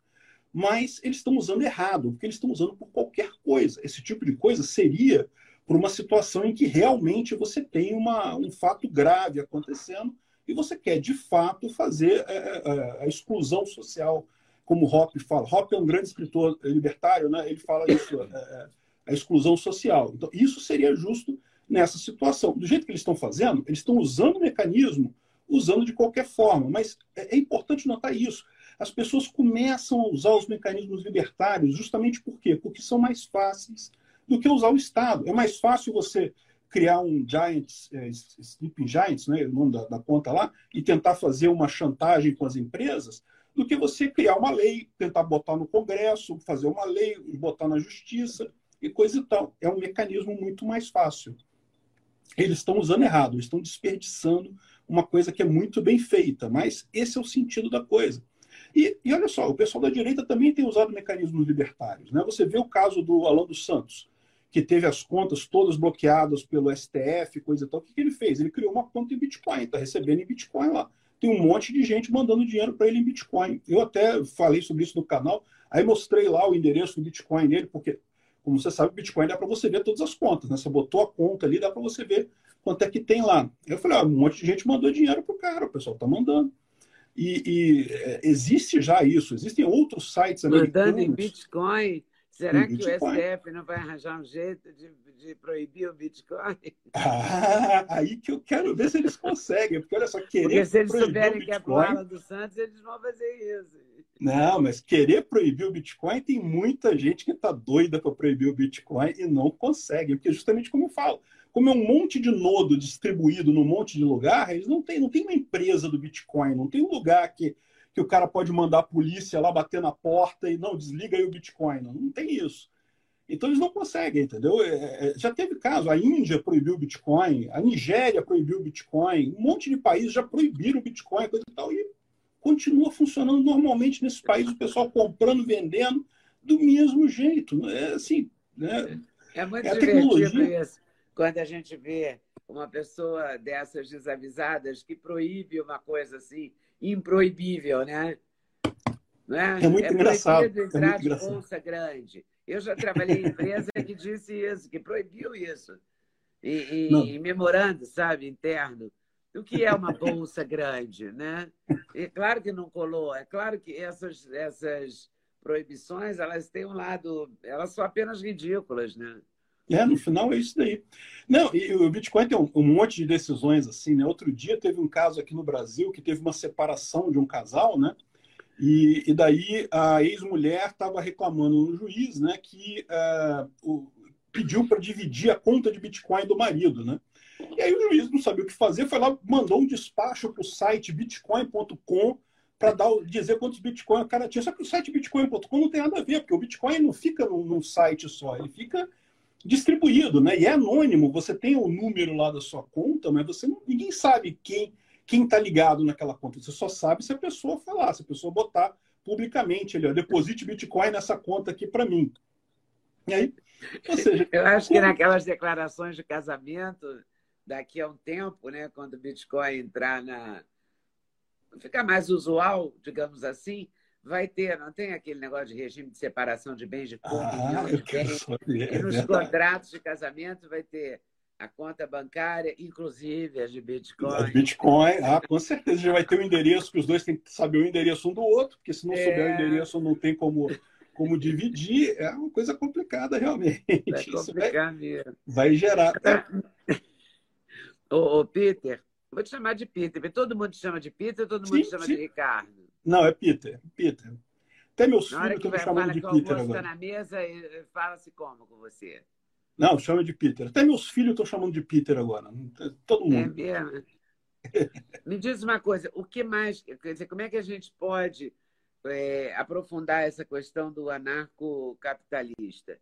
Mas eles estão usando errado, porque eles estão usando por qualquer coisa. Esse tipo de coisa seria por uma situação em que realmente você tem uma, um fato grave acontecendo e você quer, de fato, fazer é, é, é a exclusão social, como Hoppe fala. Hoppe é um grande escritor libertário, né? ele fala isso, é, a exclusão social. Então, isso seria justo nessa situação. Do jeito que eles estão fazendo, eles estão usando o mecanismo usando de qualquer forma. Mas é importante notar isso. As pessoas começam a usar os mecanismos libertários justamente por quê? Porque são mais fáceis do que usar o Estado. É mais fácil você criar um Giants, é, Sleeping Giants, né, o nome da, da conta lá, e tentar fazer uma chantagem com as empresas, do que você criar uma lei, tentar botar no Congresso, fazer uma lei, botar na Justiça e coisa e tal. É um mecanismo muito mais fácil. Eles estão usando errado, eles estão desperdiçando uma coisa que é muito bem feita, mas esse é o sentido da coisa. E, e olha só, o pessoal da direita também tem usado mecanismos libertários. Né? Você vê o caso do Alan dos Santos, que teve as contas todas bloqueadas pelo STF, coisa e tal. O que, que ele fez? Ele criou uma conta em Bitcoin, está recebendo em Bitcoin lá. Tem um monte de gente mandando dinheiro para ele em Bitcoin. Eu até falei sobre isso no canal, aí mostrei lá o endereço do Bitcoin dele, porque, como você sabe, Bitcoin dá para você ver todas as contas. Né? Você botou a conta ali, dá para você ver quanto é que tem lá. Eu falei, ah, um monte de gente mandou dinheiro para o cara, o pessoal está mandando. E, e é, existe já isso, existem outros sites americanos. Mandando em Bitcoin. Será que Bitcoin. o STF não vai arranjar um jeito de, de proibir o Bitcoin? Ah, aí que eu quero ver se eles conseguem, porque olha só, querer. Porque se eles souberem que é bola do Santos, eles vão fazer isso. Não, mas querer proibir o Bitcoin, tem muita gente que está doida para proibir o Bitcoin e não consegue, porque justamente como eu falo, como é um monte de nodo distribuído num monte de lugar, eles não têm, não tem uma empresa do Bitcoin, não tem um lugar que, que o cara pode mandar a polícia lá bater na porta e não, desliga aí o Bitcoin. Não, não tem isso. Então eles não conseguem, entendeu? É, é, já teve caso, a Índia proibiu o Bitcoin, a Nigéria proibiu o Bitcoin, um monte de países já proibiram o Bitcoin, coisa e tal, e continua funcionando normalmente nesses países, o pessoal comprando, vendendo do mesmo jeito. É assim, né? É muito é divertido isso quando a gente vê uma pessoa dessas desavisadas que proíbe uma coisa assim, improibível, né? Não é? é muito é engraçado. É entrar é muito de engraçado. bolsa grande. Eu já trabalhei em empresa que disse isso, que proibiu isso. E, e, memorando, sabe, interno. O que é uma bolsa grande, né? É claro que não colou. É claro que essas, essas proibições, elas têm um lado... Elas são apenas ridículas, né? É, no final é isso daí. Não, e o Bitcoin tem um, um, monte de decisões assim, né? Outro dia teve um caso aqui no Brasil que teve uma separação de um casal, né? E, e daí a ex-mulher estava reclamando no juiz, né? Que uh, o, pediu para dividir a conta de Bitcoin do marido, né? E aí o juiz não sabia o que fazer, foi lá, mandou um despacho para o site bitcoin.com para dizer quantos Bitcoin o cara tinha. Só que o site bitcoin.com não tem nada a ver, porque o Bitcoin não fica num, num site só, ele fica distribuído, né? E é anônimo, você tem o número lá da sua conta, mas você não, ninguém sabe quem quem está ligado naquela conta. Você só sabe se a pessoa falar, se a pessoa botar publicamente ali, ó, deposite Bitcoin nessa conta aqui para mim. E aí, ou seja, eu acho como... que naquelas declarações de casamento, daqui a um tempo, né, quando o Bitcoin entrar na ficar mais usual, digamos assim, vai ter, não tem aquele negócio de regime de separação de bens de comunhão ah, de bens, e nos contratos de casamento vai ter a conta bancária, inclusive as de Bitcoin. As Bitcoin, ah, com certeza já vai ter o um endereço, que os dois têm que saber o endereço um do outro, porque se não é... souber o endereço não tem como, como dividir, é uma coisa complicada realmente. Vai complicar vai, mesmo. Vai gerar. Ô, ô, Peter, vou te chamar de Peter, todo mundo te chama de Peter, todo mundo sim, te chama sim. de Ricardo. Não, é Peter. Peter. Até meus na filhos estão me chamando de Peter agora. na mesa e fala-se como com você? Não, chama de Peter. Até meus filhos estão chamando de Peter agora. Todo mundo. É mesmo? me diz uma coisa, o que mais, quer dizer, como é que a gente pode é, aprofundar essa questão do anarcocapitalista?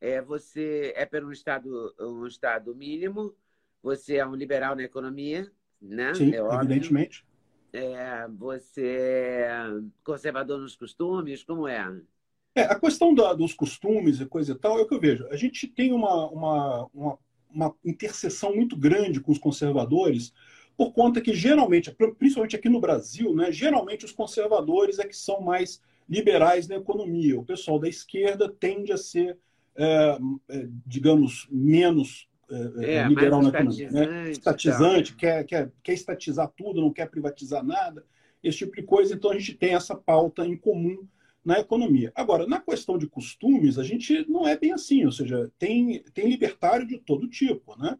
É, você é pelo um estado, um estado mínimo, você é um liberal na economia, né? Sim, é evidentemente. É, você é conservador nos costumes? Como é? é a questão da, dos costumes e coisa e tal é o que eu vejo. A gente tem uma, uma, uma, uma interseção muito grande com os conservadores, por conta que geralmente, principalmente aqui no Brasil, né, geralmente os conservadores é que são mais liberais na economia. O pessoal da esquerda tende a ser, é, é, digamos, menos é, é, liberal na economia. Né? Estatizante, quer, quer, quer estatizar tudo, não quer privatizar nada, esse tipo de coisa. Então a gente tem essa pauta em comum na economia. Agora, na questão de costumes, a gente não é bem assim, ou seja, tem, tem libertário de todo tipo. Né?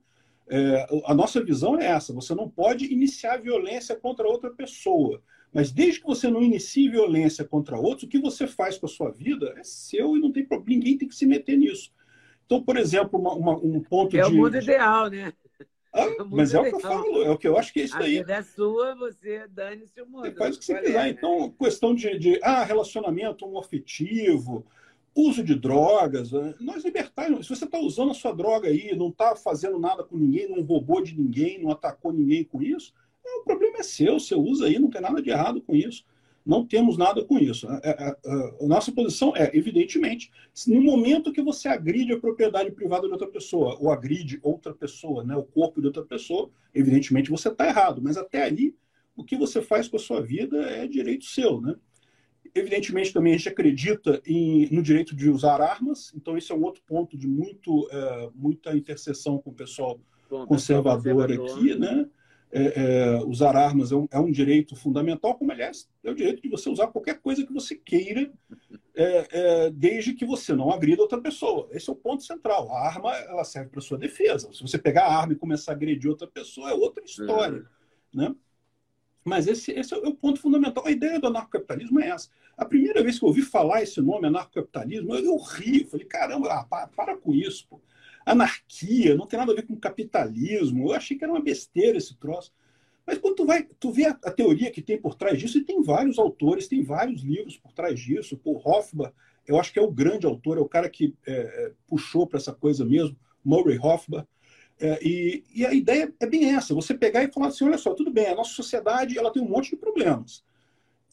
É, a nossa visão é essa: você não pode iniciar violência contra outra pessoa. Mas desde que você não inicie violência contra outros, o que você faz com a sua vida é seu e não tem problema, ninguém tem que se meter nisso. Então, por exemplo, uma, uma, um ponto é de. É o mundo ideal, né? Ah, é mas é o que eu falo, é o que eu acho que é isso daí. A vida é sua, você dane-se o mundo. Você faz o que você quiser. Né? Então, questão de, de ah, relacionamento afetivo, uso de drogas. Né? Nós libertários, se você está usando a sua droga aí, não está fazendo nada com ninguém, não roubou de ninguém, não atacou ninguém com isso, o problema é seu, você usa aí, não tem nada de errado com isso. Não temos nada com isso. A, a, a, nossa posição é, evidentemente, no momento que você agride a propriedade privada de outra pessoa, ou agride outra pessoa, né, o corpo de outra pessoa, evidentemente você está errado. Mas até ali, o que você faz com a sua vida é direito seu, né? Evidentemente, também a gente acredita em, no direito de usar armas, então esse é um outro ponto de muito, é, muita interseção com o pessoal Bom, conservador, conservador aqui, né? É, é, usar armas é um, é um, direito fundamental, como, aliás, é o direito de você usar qualquer coisa que você queira, é, é, desde que você não agrida outra pessoa. Esse é o ponto central. A arma ela serve para sua defesa. Se você pegar a arma e começar a agredir outra pessoa, é outra história. Uhum. Né? Mas esse, esse, é o ponto fundamental. A ideia do anarcocapitalismo é essa. A primeira vez que eu ouvi falar esse nome, anarcocapitalismo, eu, eu ri. Falei, caramba, ah, para, para com isso. Pô anarquia, não tem nada a ver com capitalismo. Eu achei que era uma besteira esse troço. Mas quando tu vai, tu vê a, a, teoria que tem por trás disso, e tem vários autores, tem vários livros por trás disso. Por Hofbauer, eu acho que é o grande autor, é o cara que é, é puxou para essa coisa mesmo, Murray Hofbauer. É, e, e, a ideia é bem essa: você pegar e falar assim, olha só, tudo bem, a nossa sociedade ela tem um monte de problemas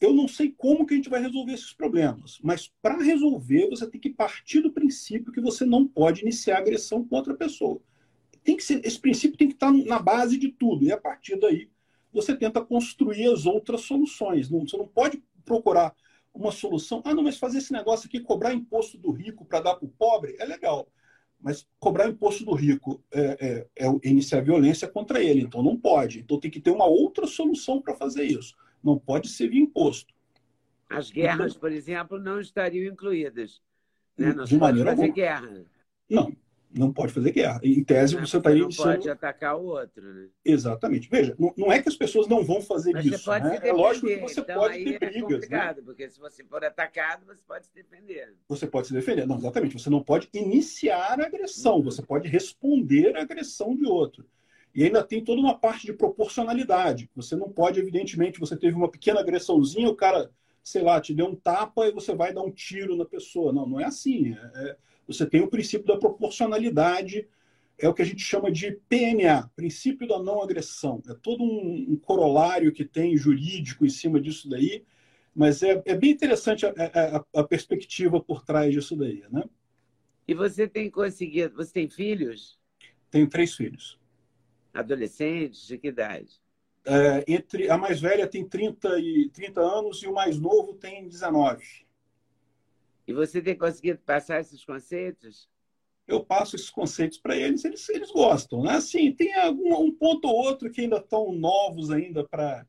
eu não sei como que a gente vai resolver esses problemas, mas para resolver você tem que partir do princípio que você não pode iniciar agressão contra a pessoa. Tem que ser, esse princípio tem que estar na base de tudo e a partir daí você tenta construir as outras soluções. Não, você não pode procurar uma solução. Ah, não, mas fazer esse negócio aqui, cobrar imposto do rico para dar para o pobre, é legal. Mas cobrar imposto do rico é, é, é iniciar violência contra ele, então não pode. Então tem que ter uma outra solução para fazer isso não pode ser via imposto. As guerras, então, por exemplo, não estariam incluídas. Né? Não de maneira fazer alguma. guerra. Não, não pode fazer guerra. Em tese, não, você está aí. Não pode atacar o outro. Né? Exatamente. Veja, não, não, é que as pessoas não vão fazer Mas isso. Né? É lógico que você então, pode ter é brigas. complicado, né? porque se você for atacado, você pode se defender. Você pode se defender. Não, exatamente. Você não pode iniciar a agressão, uhum. você pode responder à agressão de outro. E ainda tem toda uma parte de proporcionalidade. Você não pode, evidentemente, você teve uma pequena agressãozinha, o cara, sei lá, te deu um tapa e você vai dar um tiro na pessoa. Não, não é assim. É, é, você tem o princípio da proporcionalidade, é o que a gente chama de PNA, princípio da não agressão. É todo um, um corolário que tem jurídico em cima disso daí, mas é, é bem interessante a, a, a, perspectiva por trás disso daí, né? E você tem conseguido, você tem filhos? Tenho três filhos. Adolescentes? De que idade? É, entre A mais velha tem 30, e, 30 anos e o mais novo tem 19. E você tem conseguido passar esses conceitos? Eu passo esses conceitos para eles, eles, eles gostam. Né? Assim, tem algum, um ponto ou outro que ainda estão novos ainda para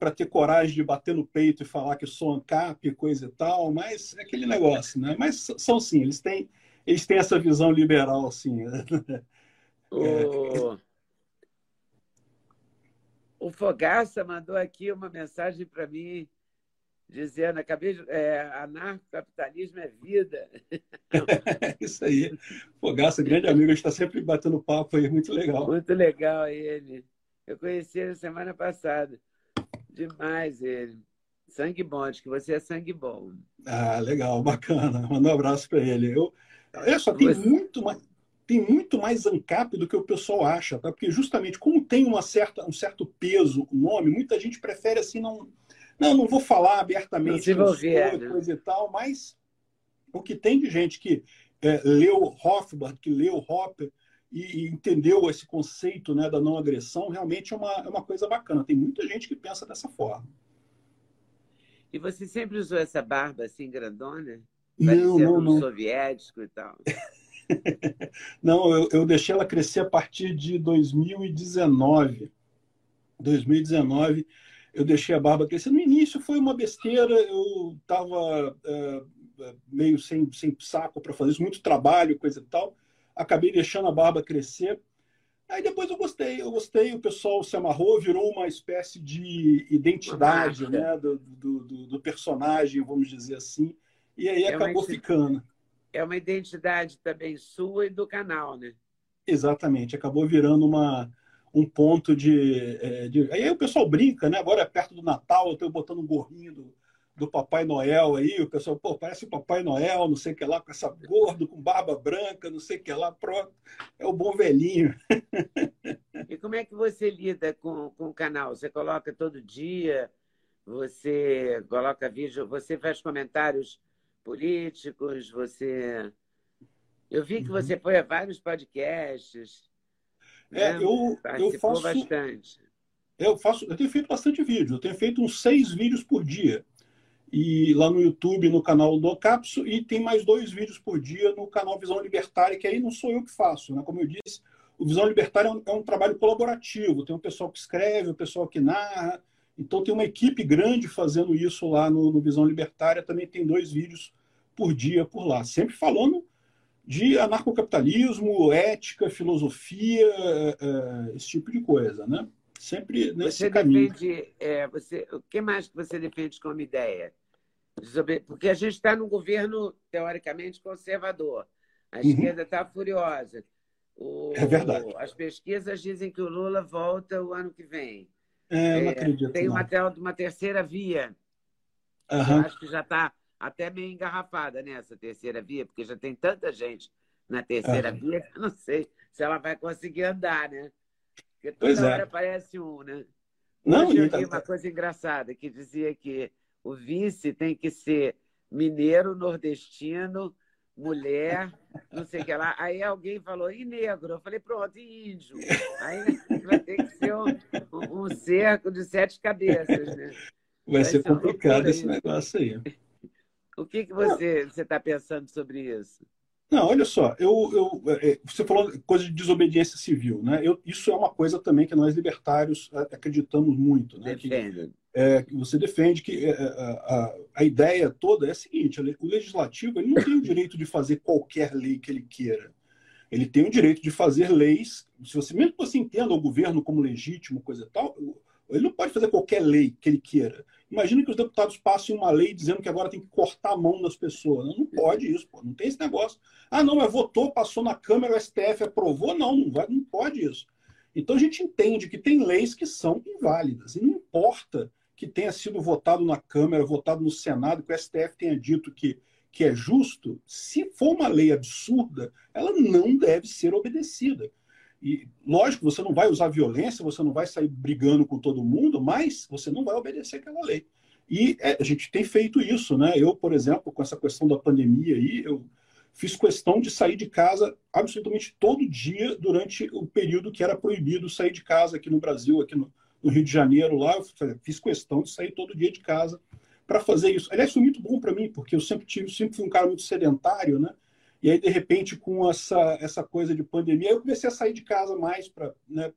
para ter coragem de bater no peito e falar que sou ANCAP, coisa e tal, mas é aquele negócio, né? Mas são sim, eles têm, eles têm essa visão liberal, assim. O... O Fogaça mandou aqui uma mensagem para mim dizendo: acabei de, é, anarcocapitalismo é vida. Isso aí. Fogaça, grande amigo, está sempre batendo papo aí, muito legal. Muito legal ele. Eu conheci ele semana passada. Demais ele. Sangue bom, acho que você é sangue bom. Ah, legal, bacana. Manda um abraço para ele. Eu, eu só tenho você... muito mais tem muito mais ANCAP do que o pessoal acha, tá? Porque justamente como tem uma certa, um certo peso o nome, muita gente prefere assim não, não, não vou falar abertamente não né? coisa e tal, mas o que tem de gente que é, leu Hofbauer, que leu Hopper e, e, entendeu esse conceito né, da não agressão, realmente é uma, é uma coisa bacana. Tem muita gente que pensa dessa forma. E você sempre usou essa barba assim grandona? Não, não, não. soviético e tal. Não, eu, eu, deixei ela crescer a partir de 2019. 2019, eu deixei a barba crescer. No início foi uma besteira, eu estava é, é, meio sem, sem saco para fazer isso, muito trabalho, coisa e tal. Acabei deixando a barba crescer. Aí depois eu gostei, eu gostei, o pessoal se amarrou, virou uma espécie de identidade né, do, do, do, personagem, vamos dizer assim, e aí é acabou ficando. É uma identidade também sua e do canal, né? Exatamente, acabou virando uma, um ponto de, é, de, Aí o pessoal brinca, né? Agora é perto do Natal, eu estou botando um gorrinho do, do Papai Noel aí, o pessoal, pô, parece o Papai Noel, não sei o que lá, com essa gordo, com barba branca, não sei o que lá, pronto, é o bom velhinho. E como é que você lida com, com o canal? Você coloca todo dia, você coloca vídeo, você faz comentários políticos, você... Eu vi que uhum. você foi a vários podcasts. É, né? eu, eu faço bastante. Eu faço, eu tenho feito bastante vídeo. Eu tenho feito uns seis vídeos por dia e lá no YouTube, no canal do Capso, e tem mais dois vídeos por dia no canal Visão Libertária, que aí não sou eu que faço, né? Como eu disse, o Visão Libertária é um, é um trabalho colaborativo, tem um pessoal que escreve, o um pessoal que narra, então tem uma equipe grande fazendo isso lá no, no Visão Libertária, também tem dois vídeos por dia por lá, sempre falando de anarcocapitalismo, ética, filosofia, é, esse tipo de coisa, né? Sempre nesse você caminho. Defende, é, você, o que mais que você defende como ideia? Porque a gente está num governo, teoricamente, conservador. A uhum. esquerda está furiosa. O, é verdade. As pesquisas dizem que o Lula volta o ano que vem. É, não é, acredito. Tem não. uma, uma terceira via. Uhum. Eu acho que já está até meio engarrafada nessa terceira via, porque já tem tanta gente na terceira uhum. via que eu não sei se ela vai conseguir andar, né? Porque toda pois é. hora é. aparece um, né? Não, Hoje eu li uma coisa engraçada que dizia que o vice tem que ser mineiro, nordestino, mulher, não sei o que lá. Aí alguém falou, e negro? Eu falei, pronto, e índio. Aí vai ter que ser um, um cerco de sete cabeças, né? Vai, vai ser, ser complicado esse negócio aí. O que, que você está pensando sobre isso? Não, olha só, eu, eu, é, você falou coisa de desobediência civil, né? Eu, isso é uma coisa também que nós libertários acreditamos muito, né? Defende. Que, é, você defende que é, é, a, a, a, ideia toda é a seguinte: o legislativo ele não tem o direito de fazer qualquer lei que ele queira. Ele tem o direito de fazer leis. Se você mesmo que você entenda o governo como legítimo, coisa e tal, ele não pode fazer qualquer lei que ele queira. Imagina que os deputados passem uma lei dizendo que agora tem que cortar a mão das pessoas. Não, não pode isso, pô. não tem esse negócio. Ah, não, mas votou, passou na Câmara, o STF aprovou. Não, não, vai, não pode isso. Então a gente entende que tem leis que são inválidas. E não importa que tenha sido votado na Câmara, votado no Senado, que o STF tenha dito que, que é justo, se for uma lei absurda, ela não deve ser obedecida. E, lógico, você não vai usar violência, você não vai sair brigando com todo mundo, mas você não vai obedecer aquela lei. E é, a gente tem feito isso, né? Eu, por exemplo, com essa questão da pandemia aí, eu fiz questão de sair de casa absolutamente todo dia durante o período que era proibido sair de casa aqui no Brasil, aqui no, no Rio de Janeiro, lá. Eu fiz questão de sair todo dia de casa para fazer isso. Aliás, foi muito bom para mim, porque eu sempre tive, sempre fui um cara muito sedentário, né? E aí, de repente, com essa, essa coisa de pandemia, eu comecei a sair de casa mais para né,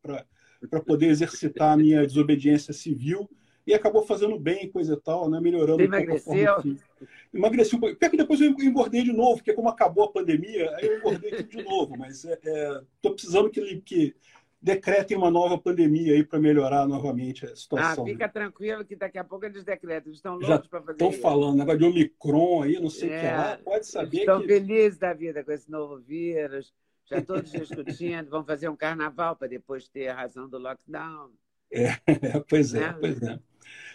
poder exercitar a minha desobediência civil e acabou fazendo bem, coisa e tal, né? Melhorando Você emagreceu? Um Emagreci um pouco. Pior que depois eu engordei de novo, porque como acabou a pandemia, aí eu engordei de novo. Mas estou é, é, precisando que, que decretem uma nova pandemia aí para melhorar novamente a situação. Ah, fica tranquilo que daqui a pouco eles decretam. Eles estão loucos para fazer Estão falando, negócio de Omicron aí, não sei o é, que lá. Pode saber estão que... felizes da vida com esse novo vírus. Já todos discutindo, vão fazer um carnaval para depois ter a razão do lockdown. É, pois é, né? pois é.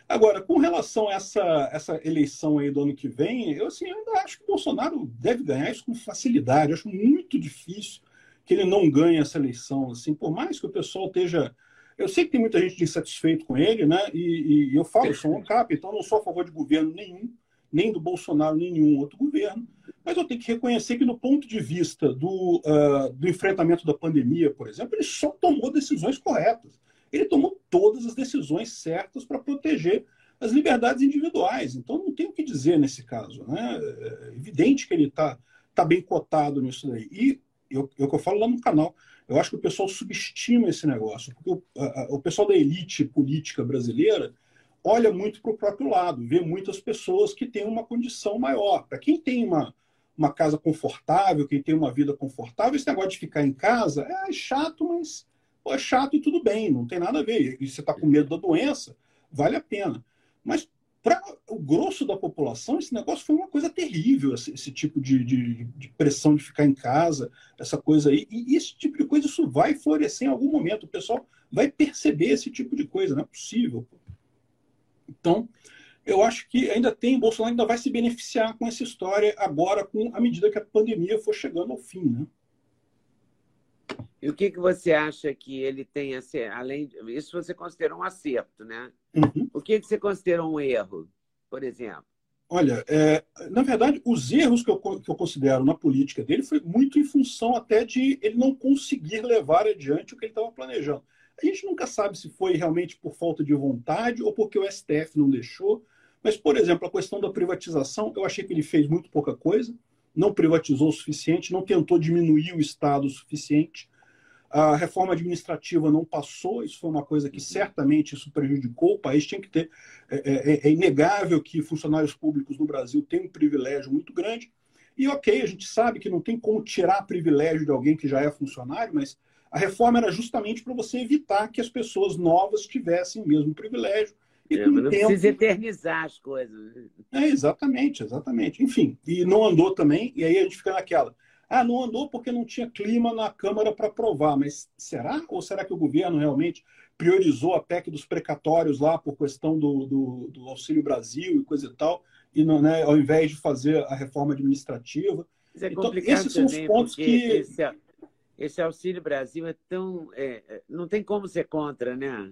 Agora, com relação a essa, essa eleição aí do ano que vem, eu assim, ainda acho que o Bolsonaro deve ganhar isso com facilidade. Eu acho muito difícil que ele não ganhe essa eleição. Assim, por mais que o pessoal esteja. Eu sei que tem muita gente insatisfeito com ele, né? E, e eu falo, eu sou um cap, então não sou a favor de governo nenhum, nem do Bolsonaro, nenhum outro governo. Mas eu tenho que reconhecer que, do ponto de vista do, uh, do enfrentamento da pandemia, por exemplo, ele só tomou decisões corretas. Ele tomou todas as decisões certas para proteger as liberdades individuais. Então, não tem o que dizer nesse caso. Né? É evidente que ele está tá bem cotado nisso daí. E eu, eu, eu falo lá no canal, eu acho que o pessoal subestima esse negócio, porque o, a, o pessoal da elite política brasileira olha muito para o próprio lado, vê muitas pessoas que têm uma condição maior. Para quem tem uma, uma casa confortável, quem tem uma vida confortável, esse negócio de ficar em casa é chato, mas pô, é chato e tudo bem, não tem nada a ver. E você está com medo da doença, vale a pena. Mas para o grosso da população, esse negócio foi uma coisa terrível, esse, esse tipo de, de, de, pressão de ficar em casa, essa coisa aí. E esse tipo de coisa, isso vai florescer em algum momento. O pessoal vai perceber esse tipo de coisa, não é possível. Então, eu acho que ainda tem, Bolsonaro ainda vai se beneficiar com essa história agora, com à medida que a pandemia for chegando ao fim, né? E o que, que você acha que ele tem a ser, além isso você considera um acerto, né? Uhum. O que, que você considera um erro, por exemplo? Olha, é, na verdade, os erros que eu, que eu considero na política dele foi muito em função até de ele não conseguir levar adiante o que ele estava planejando. A gente nunca sabe se foi realmente por falta de vontade ou porque o STF não deixou. Mas, por exemplo, a questão da privatização, eu achei que ele fez muito pouca coisa, não privatizou o suficiente, não tentou diminuir o Estado o suficiente. A reforma administrativa não passou, isso foi uma coisa que uhum. certamente isso prejudicou. O país tinha que ter. É, é, é, é inegável que funcionários públicos no Brasil têm um privilégio muito grande. E ok, a gente sabe que não tem como tirar privilégio de alguém que já é funcionário, mas a reforma era justamente para você evitar que as pessoas novas tivessem o mesmo privilégio. E é, não tempo... precisa eternizar as coisas. É, exatamente, exatamente. Enfim, e não andou também, e aí a gente fica naquela. Ah, não andou porque não tinha clima na Câmara para aprovar, mas será? Ou será que o governo realmente priorizou a PEC dos precatórios lá por questão do, do, do Auxílio Brasil e coisa e tal, e não, né, ao invés de fazer a reforma administrativa? É então, esses são os pontos que. Esse, esse, Auxílio Brasil é tão. É, é, não tem como ser contra, né?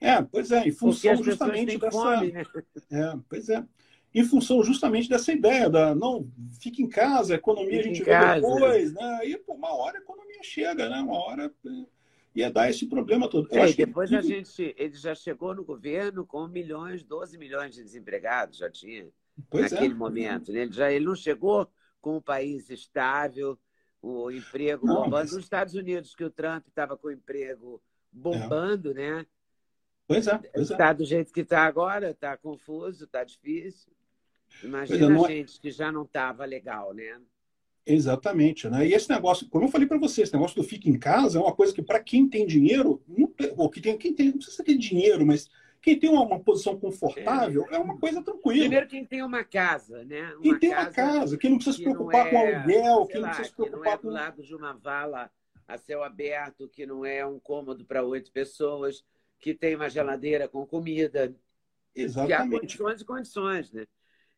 É, pois é, em função justamente dessa. Fome, né? É, pois é em função justamente dessa ideia da não, fica em casa, a economia a gente vê casa. depois, né? E por uma hora a economia chega, né? Uma hora é, ia dar esse problema todo. É, depois que... a gente, ele já chegou no governo com milhões, 12 milhões de desempregados, já tinha pois é. naquele é. momento. Né? Ele, já, ele não chegou com um país estável, o emprego não, bombando. Mas... Nos Estados Unidos, que o Trump estava com o emprego bombando, é. né? Pois é, pois Está do jeito que está agora, está confuso, está difícil. Imagina não... gente que já não estava legal, né? Exatamente, né? E esse negócio, como eu falei para você, esse negócio do fica em casa é uma coisa que para quem tem dinheiro, ou que tem, quem tem, não precisa ter dinheiro, mas quem tem uma, uma posição confortável é. é. uma coisa tranquila. Primeiro quem tem uma casa, né? Uma quem tem uma casa, quem não precisa se preocupar é, com aluguel, quem lá, não precisa se preocupar não é com... do lado de uma vala a céu aberto, que não é um cômodo para oito pessoas, que tem uma geladeira com comida. Exatamente. Que há condições e condições, né?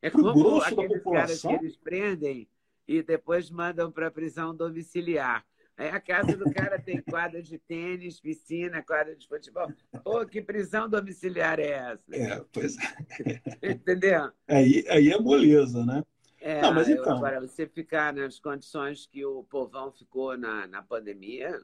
É como aqueles caras que eles prendem e depois mandam para a prisão domiciliar. Aí a casa do cara tem quadra de tênis, piscina, quadra de futebol. Pô, que prisão domiciliar é essa? É, pois é. Entendeu? Aí, aí é moleza, né? É, Não, mas então... Agora, você ficar nas condições que o povão ficou na, na pandemia,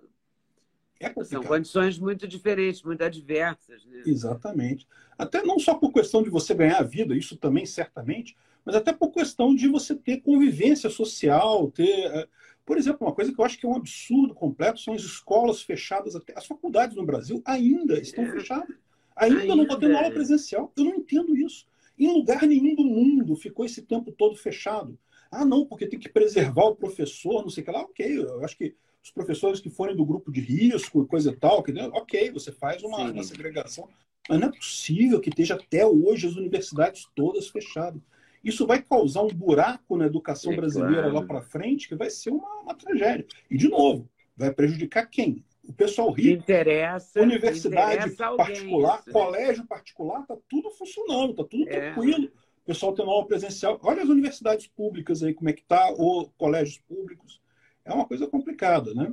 é São condições muito diferentes, muito adversas. Né? Exatamente. Até não só por questão de você ganhar a vida, isso também certamente, mas até por questão de você ter convivência social, ter. Eh, por exemplo, uma coisa que eu acho que é um absurdo completo são as escolas fechadas, até as faculdades no Brasil ainda estão é. fechadas. Ainda, ainda não está tendo aula presencial. Eu não entendo isso. Em lugar nenhum do mundo ficou esse tempo todo fechado. Ah, não, porque tem que preservar o professor, não sei o que lá. Ok, eu acho que os professores que forem do grupo de risco e coisa e tal, que, ok, você faz uma, uma, segregação, mas não é possível que esteja até hoje as universidades todas fechadas. Isso vai causar um buraco na educação é, brasileira claro. lá para frente que vai ser uma, uma, tragédia. E, de novo, vai prejudicar quem? O pessoal rico, interessa, universidade interessa particular, isso, né? colégio particular, tá tudo funcionando, tá tudo é. tranquilo. O pessoal tem aula presencial. Olha as universidades públicas aí, como é que tá, ou colégios públicos é uma coisa complicada, né?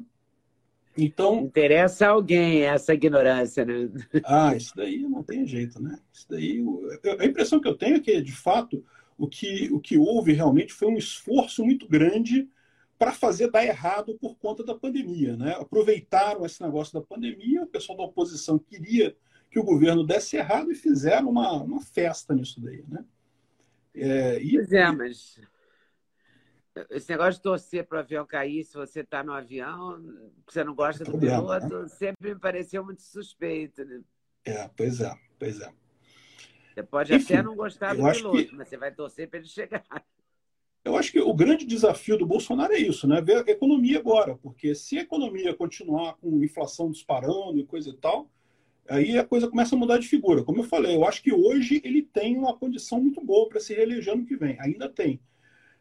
Então. Interessa a alguém essa ignorância, né? Ah, isso daí não tem jeito, né? Isso daí. A impressão que eu tenho é que, de fato, o que, o que houve realmente foi um esforço muito grande para fazer dar errado por conta da pandemia, né? Aproveitaram esse negócio da pandemia, o pessoal da oposição queria que o governo desse errado e fizeram uma, uma festa nisso daí, né? É, e, pois é, mas esse negócio de torcer para o avião cair, se você está no avião, você não gosta do problema, piloto, né? sempre me pareceu muito suspeito. Né? É, pois é, pois é. Você pode Enfim, até não gostar do piloto, que... mas você vai torcer para ele chegar. Eu acho que o grande desafio do Bolsonaro é isso, né? Ver a economia agora, porque se a economia continuar com inflação disparando e coisa e tal, aí a coisa começa a mudar de figura. Como eu falei, eu acho que hoje ele tem uma condição muito boa para se reeleger ano que vem. Ainda tem.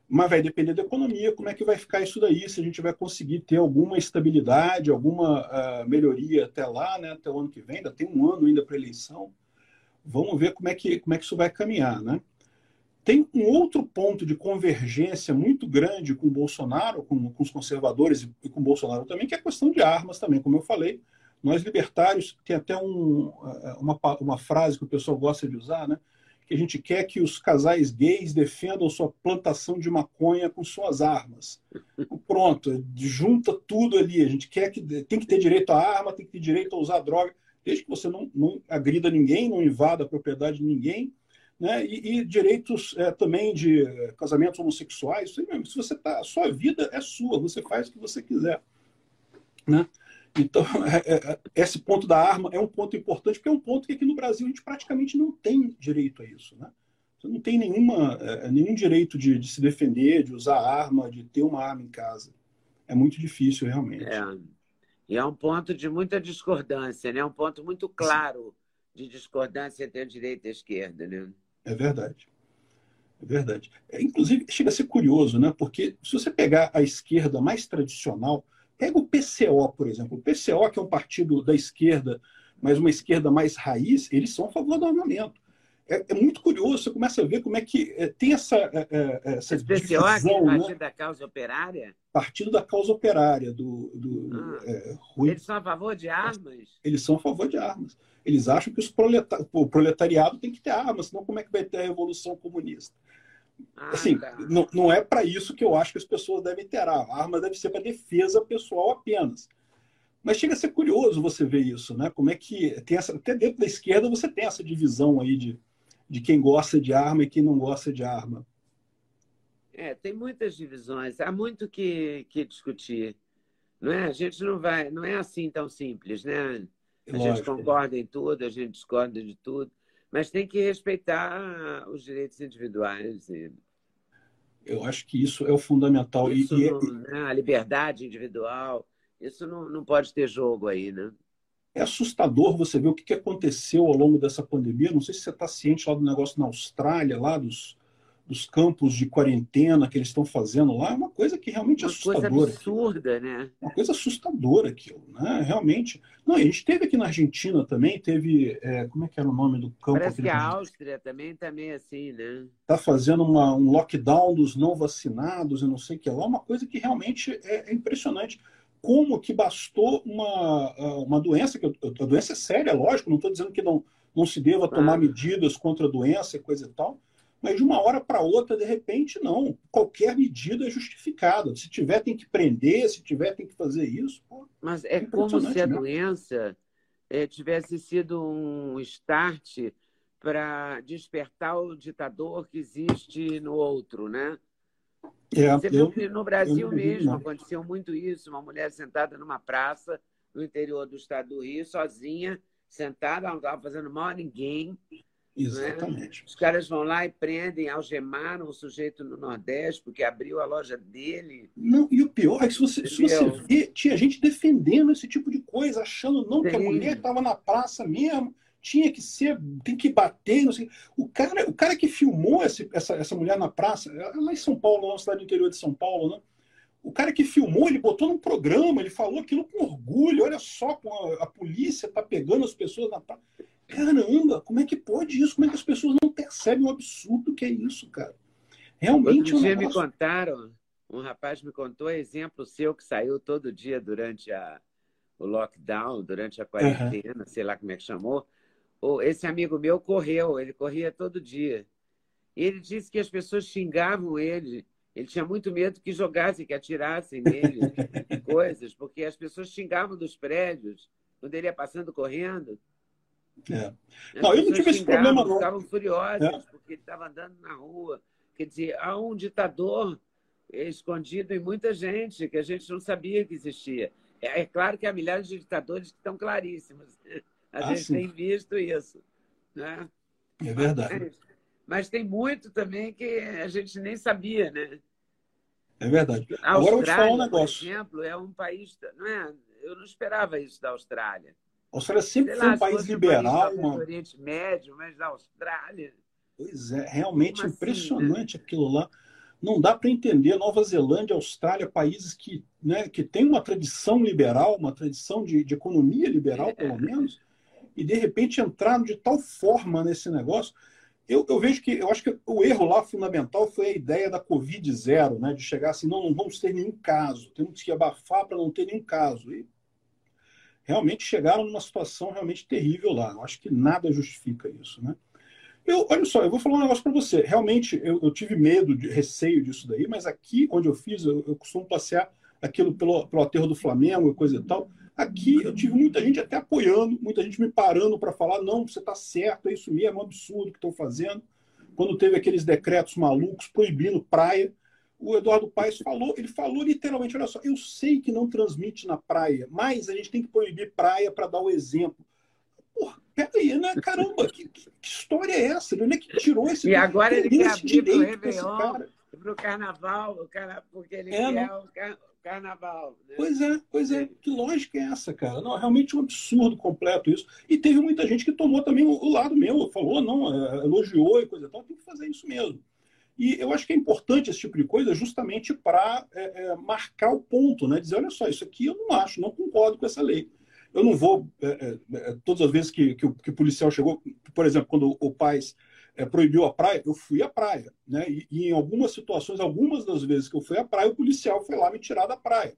Mas vai depender da economia, como é que vai ficar isso daí, se a gente vai conseguir ter alguma estabilidade, alguma uh, melhoria até lá, né, até o ano que vem, ainda tem um ano ainda para eleição. Vamos ver como é, que, como é que isso vai caminhar. Né? Tem um outro ponto de convergência muito grande com o Bolsonaro, com, com os conservadores e com o Bolsonaro também, que é a questão de armas também, como eu falei. Nós libertários, tem até um, uma, uma frase que o pessoal gosta de usar, né? Que a gente quer que os casais gays defendam sua plantação de maconha com suas armas. Pronto, junta tudo ali. A gente quer que tem que ter direito à arma, tem que ter direito a usar droga, desde que você não, não agrida ninguém, não invada a propriedade de ninguém, né? E, e direitos é, também de é, casamentos homossexuais. Isso mesmo. Se você tá, a sua vida é sua, você faz o que você quiser, né? Então, é, é, esse ponto da arma é um ponto importante, porque é um ponto que aqui no Brasil a gente praticamente não tem direito a isso. Né? Você não tem nenhuma, é, nenhum direito de, de, se defender, de usar arma, de ter uma arma em casa. É muito difícil, realmente. É. E é um ponto de muita discordância, né? É um ponto muito claro Sim. de discordância entre a direita e a esquerda. Né? É verdade. É verdade. É, inclusive, chega a ser curioso, né? porque se você pegar a esquerda mais tradicional, Pega o PCO, por exemplo. O PCO, que é um partido da esquerda, mas uma esquerda mais raiz, eles são a favor do armamento. É, é muito curioso, você começa a ver como é que é, tem essa, é, é, é essa Esse PCO é aquele né? Partido da Causa Operária? Partido da Causa Operária, do, do ah, Rui... Eles são a favor de armas? Eles são a favor de armas. Eles acham que proletar... o proletariado tem que ter armas, senão como é que vai ter a Revolução Comunista? Ah, assim, tá. não, não é para isso que eu acho que as pessoas devem ter arma. A arma deve ser para defesa pessoal apenas. Mas chega a ser curioso você ver isso, né? Como é que tem essa, até dentro da esquerda você tem essa divisão aí de, de quem gosta de arma e quem não gosta de arma. É, tem muitas divisões, há muito que, que discutir. Não é? A gente não vai, não é assim tão simples, né? A Lógico. gente concorda em tudo, a gente discorda de tudo mas tem que respeitar os direitos individuais. E... Eu acho que isso é o fundamental. Isso e, não, né? A liberdade individual, isso não, não pode ter jogo aí, né? É assustador você ver o que aconteceu ao longo dessa pandemia. Não sei se você está ciente lá do negócio na Austrália, lá dos, dos campos de quarentena que eles estão fazendo lá, é uma coisa que realmente é uma assustadora. Coisa absurda, né? Uma coisa assustadora aquilo, né? Realmente. Não, a gente teve aqui na Argentina também, teve. É, como é que era o nome do campo? Parece que a Áustria também também tá assim, né? Está fazendo uma, um lockdown dos não vacinados e não sei o que lá, uma coisa que realmente é, é impressionante. Como que bastou uma, uma doença, que a doença é séria, lógico, não estou dizendo que não, não se deva tomar medidas contra a doença e coisa e tal, mas de uma hora para outra, de repente, não. Qualquer medida é justificada. Se tiver, tem que prender, se tiver, tem que fazer isso. Pô, Mas é, é como se a mesmo. doença é, tivesse sido um start para despertar o ditador que existe no outro, né? É, Você viu que no Brasil mesmo aconteceu muito isso. Uma mulher sentada numa praça no interior do estado do Rio, sozinha, sentada, não estava fazendo mal a ninguém Exatamente. Né? Os caras vão lá e prendem, algemaram o sujeito no Nordeste porque abriu a loja dele. Não, e o pior é que se você, se você vê, tinha gente defendendo esse tipo de coisa, achando não Sim. que a mulher estava na praça mesmo, tinha que ser, tem que bater, não sei. O cara, o cara que filmou esse, essa, essa mulher na praça, lá em São Paulo, na cidade do interior de São Paulo, né? O cara que filmou, ele botou num programa, ele falou aquilo com orgulho. Olha só, a, a polícia tá pegando as pessoas na praça. Caramba, como é que pode isso? Como é que as pessoas não percebem o absurdo que é isso, cara? Realmente Outro dia um negócio... me contaram, um rapaz me contou exemplo seu que saiu todo dia durante a, o lockdown, durante a quarentena, uhum. sei lá como é que chamou. Esse amigo meu correu, ele corria todo dia. E ele disse que as pessoas xingavam ele. Ele tinha muito medo que jogassem, que atirassem nele coisas, porque as pessoas xingavam dos prédios quando ele ia passando correndo. É. Não, eu não tive esse problema, não. Ficavam furiosas é. porque ele estava andando na rua. Quer dizer, há um ditador escondido em muita gente que a gente não sabia que existia. É, é claro que há milhares de ditadores que estão claríssimos. A ah, gente sim. tem visto isso. Né? É verdade. Mas, mas, tem muito também que a gente nem sabia, né? É verdade. A Agora eu vou te falar um negócio. Por exemplo, é um país. Não é, eu não esperava isso da Austrália. A Austrália sempre Sei foi lá, um país liberal. Um país Oriente Médio, mas da Austrália. Pois é, realmente Como impressionante assim, né? aquilo lá. Não dá para entender. Nova Zelândia, Austrália, países que, né, que têm uma tradição liberal, uma tradição de, de economia liberal, é. pelo menos, e de repente entraram de tal forma nesse negócio. Eu, eu, vejo que, eu acho que o erro lá fundamental foi a ideia da Covid zero, né? De chegar assim, não, não vamos ter nenhum caso, temos que abafar para não ter nenhum caso. E realmente chegaram numa situação realmente terrível lá. Eu acho que nada justifica isso, né? Eu, olha só, eu vou falar um negócio para você. Realmente, eu, eu, tive medo, de, receio disso daí, mas aqui onde eu fiz, eu, eu costumo passear aquilo pelo, pelo aterro do Flamengo e coisa e tal. Aqui eu tive muita gente até apoiando, muita gente me parando para falar: não, você está certo, é isso mesmo, é um absurdo que estão fazendo. Quando teve aqueles decretos malucos proibindo praia, o Eduardo Paes falou, ele falou literalmente: olha só, eu sei que não transmite na praia, mas a gente tem que proibir praia para dar o exemplo. Porra, peraí, né? Caramba, que, que, história é essa? De onde é que tirou esse E agora ele quer abrir para o Réveillon, para o Carnaval, porque ele é, quer não... o carnaval. Né? Pois é, pois é. Que lógica é essa, cara? Não, realmente um absurdo completo isso. E teve muita gente que tomou também o, lado meu, falou, não, é, elogiou e coisa e tal, tem que fazer isso mesmo. E eu acho que é importante esse tipo de coisa justamente para é, é, marcar o ponto, né? Dizer, olha só, isso aqui eu não acho, não concordo com essa lei. Eu não vou, é, é, é todas as vezes que, que, o, que o policial chegou, por exemplo, quando o Paz é, proibiu a praia, eu fui à praia. Né? E, e, em algumas situações, algumas das vezes que eu fui à praia, o policial foi lá me tirar da praia.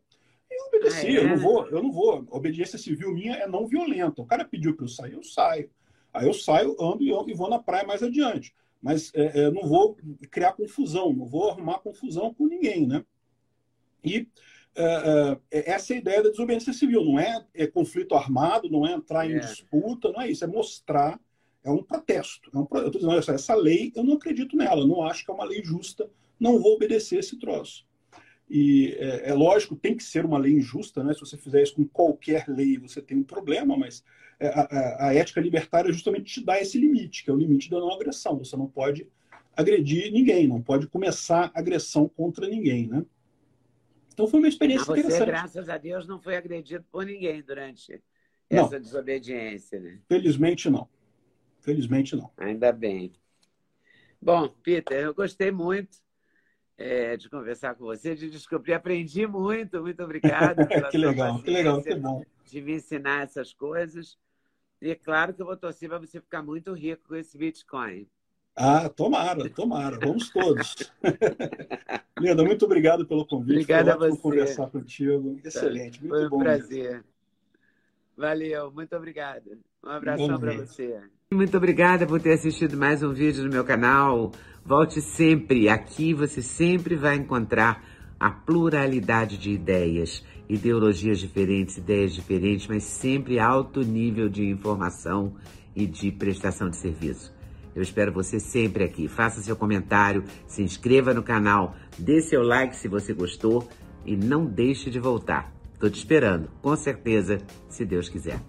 E eu obedeci, ah, eu não vou, eu não vou. A obediência civil minha é não violenta. O cara pediu para eu sair, eu saio. Aí eu saio, ando e, ando, e vou na praia mais adiante. Mas é, é, não vou criar confusão, não vou arrumar confusão com ninguém, né? E é, é, essa é a ideia da desobediência civil. Não é, é conflito armado, não é entrar em disputa, não é isso. É mostrar é um protesto. É um, eu estou dizendo, essa lei, eu não acredito nela, não acho que é uma lei justa, não vou obedecer esse troço. E é, é, lógico, tem que ser uma lei injusta, né? Se você fizer isso com qualquer lei, você tem um problema, mas é, a, a, a ética libertária justamente te dá esse limite, que é o limite da não agressão. Você não pode agredir ninguém, não pode começar agressão contra ninguém, né? Então foi uma experiência você, interessante. graças a Deus, não foi agredido por ninguém durante essa não. desobediência, né? Felizmente não. Felizmente não. Ainda bem. Bom, Peter, eu gostei muito é, de conversar com você, de descobrir, aprendi muito, muito obrigada. que legal, que legal, que bom. De me ensinar essas coisas. E é claro que eu vou torcer para você ficar muito rico com esse Bitcoin. Ah, tomara, tomara. Vamos todos. Leda, muito obrigado pelo convite. Obrigada Foi a você. conversar contigo. Excelente, muito Foi um bom. prazer. Mesmo. Valeu, muito obrigado. Um abração para você. Muito obrigada por ter assistido mais um vídeo no meu canal. Volte sempre. Aqui você sempre vai encontrar a pluralidade de ideias, ideologias diferentes, ideias diferentes, mas sempre alto nível de informação e de prestação de serviço. Eu espero você sempre aqui. Faça seu comentário, se inscreva no canal, dê seu like se você gostou e não deixe de voltar. Estou te esperando, com certeza, se Deus quiser.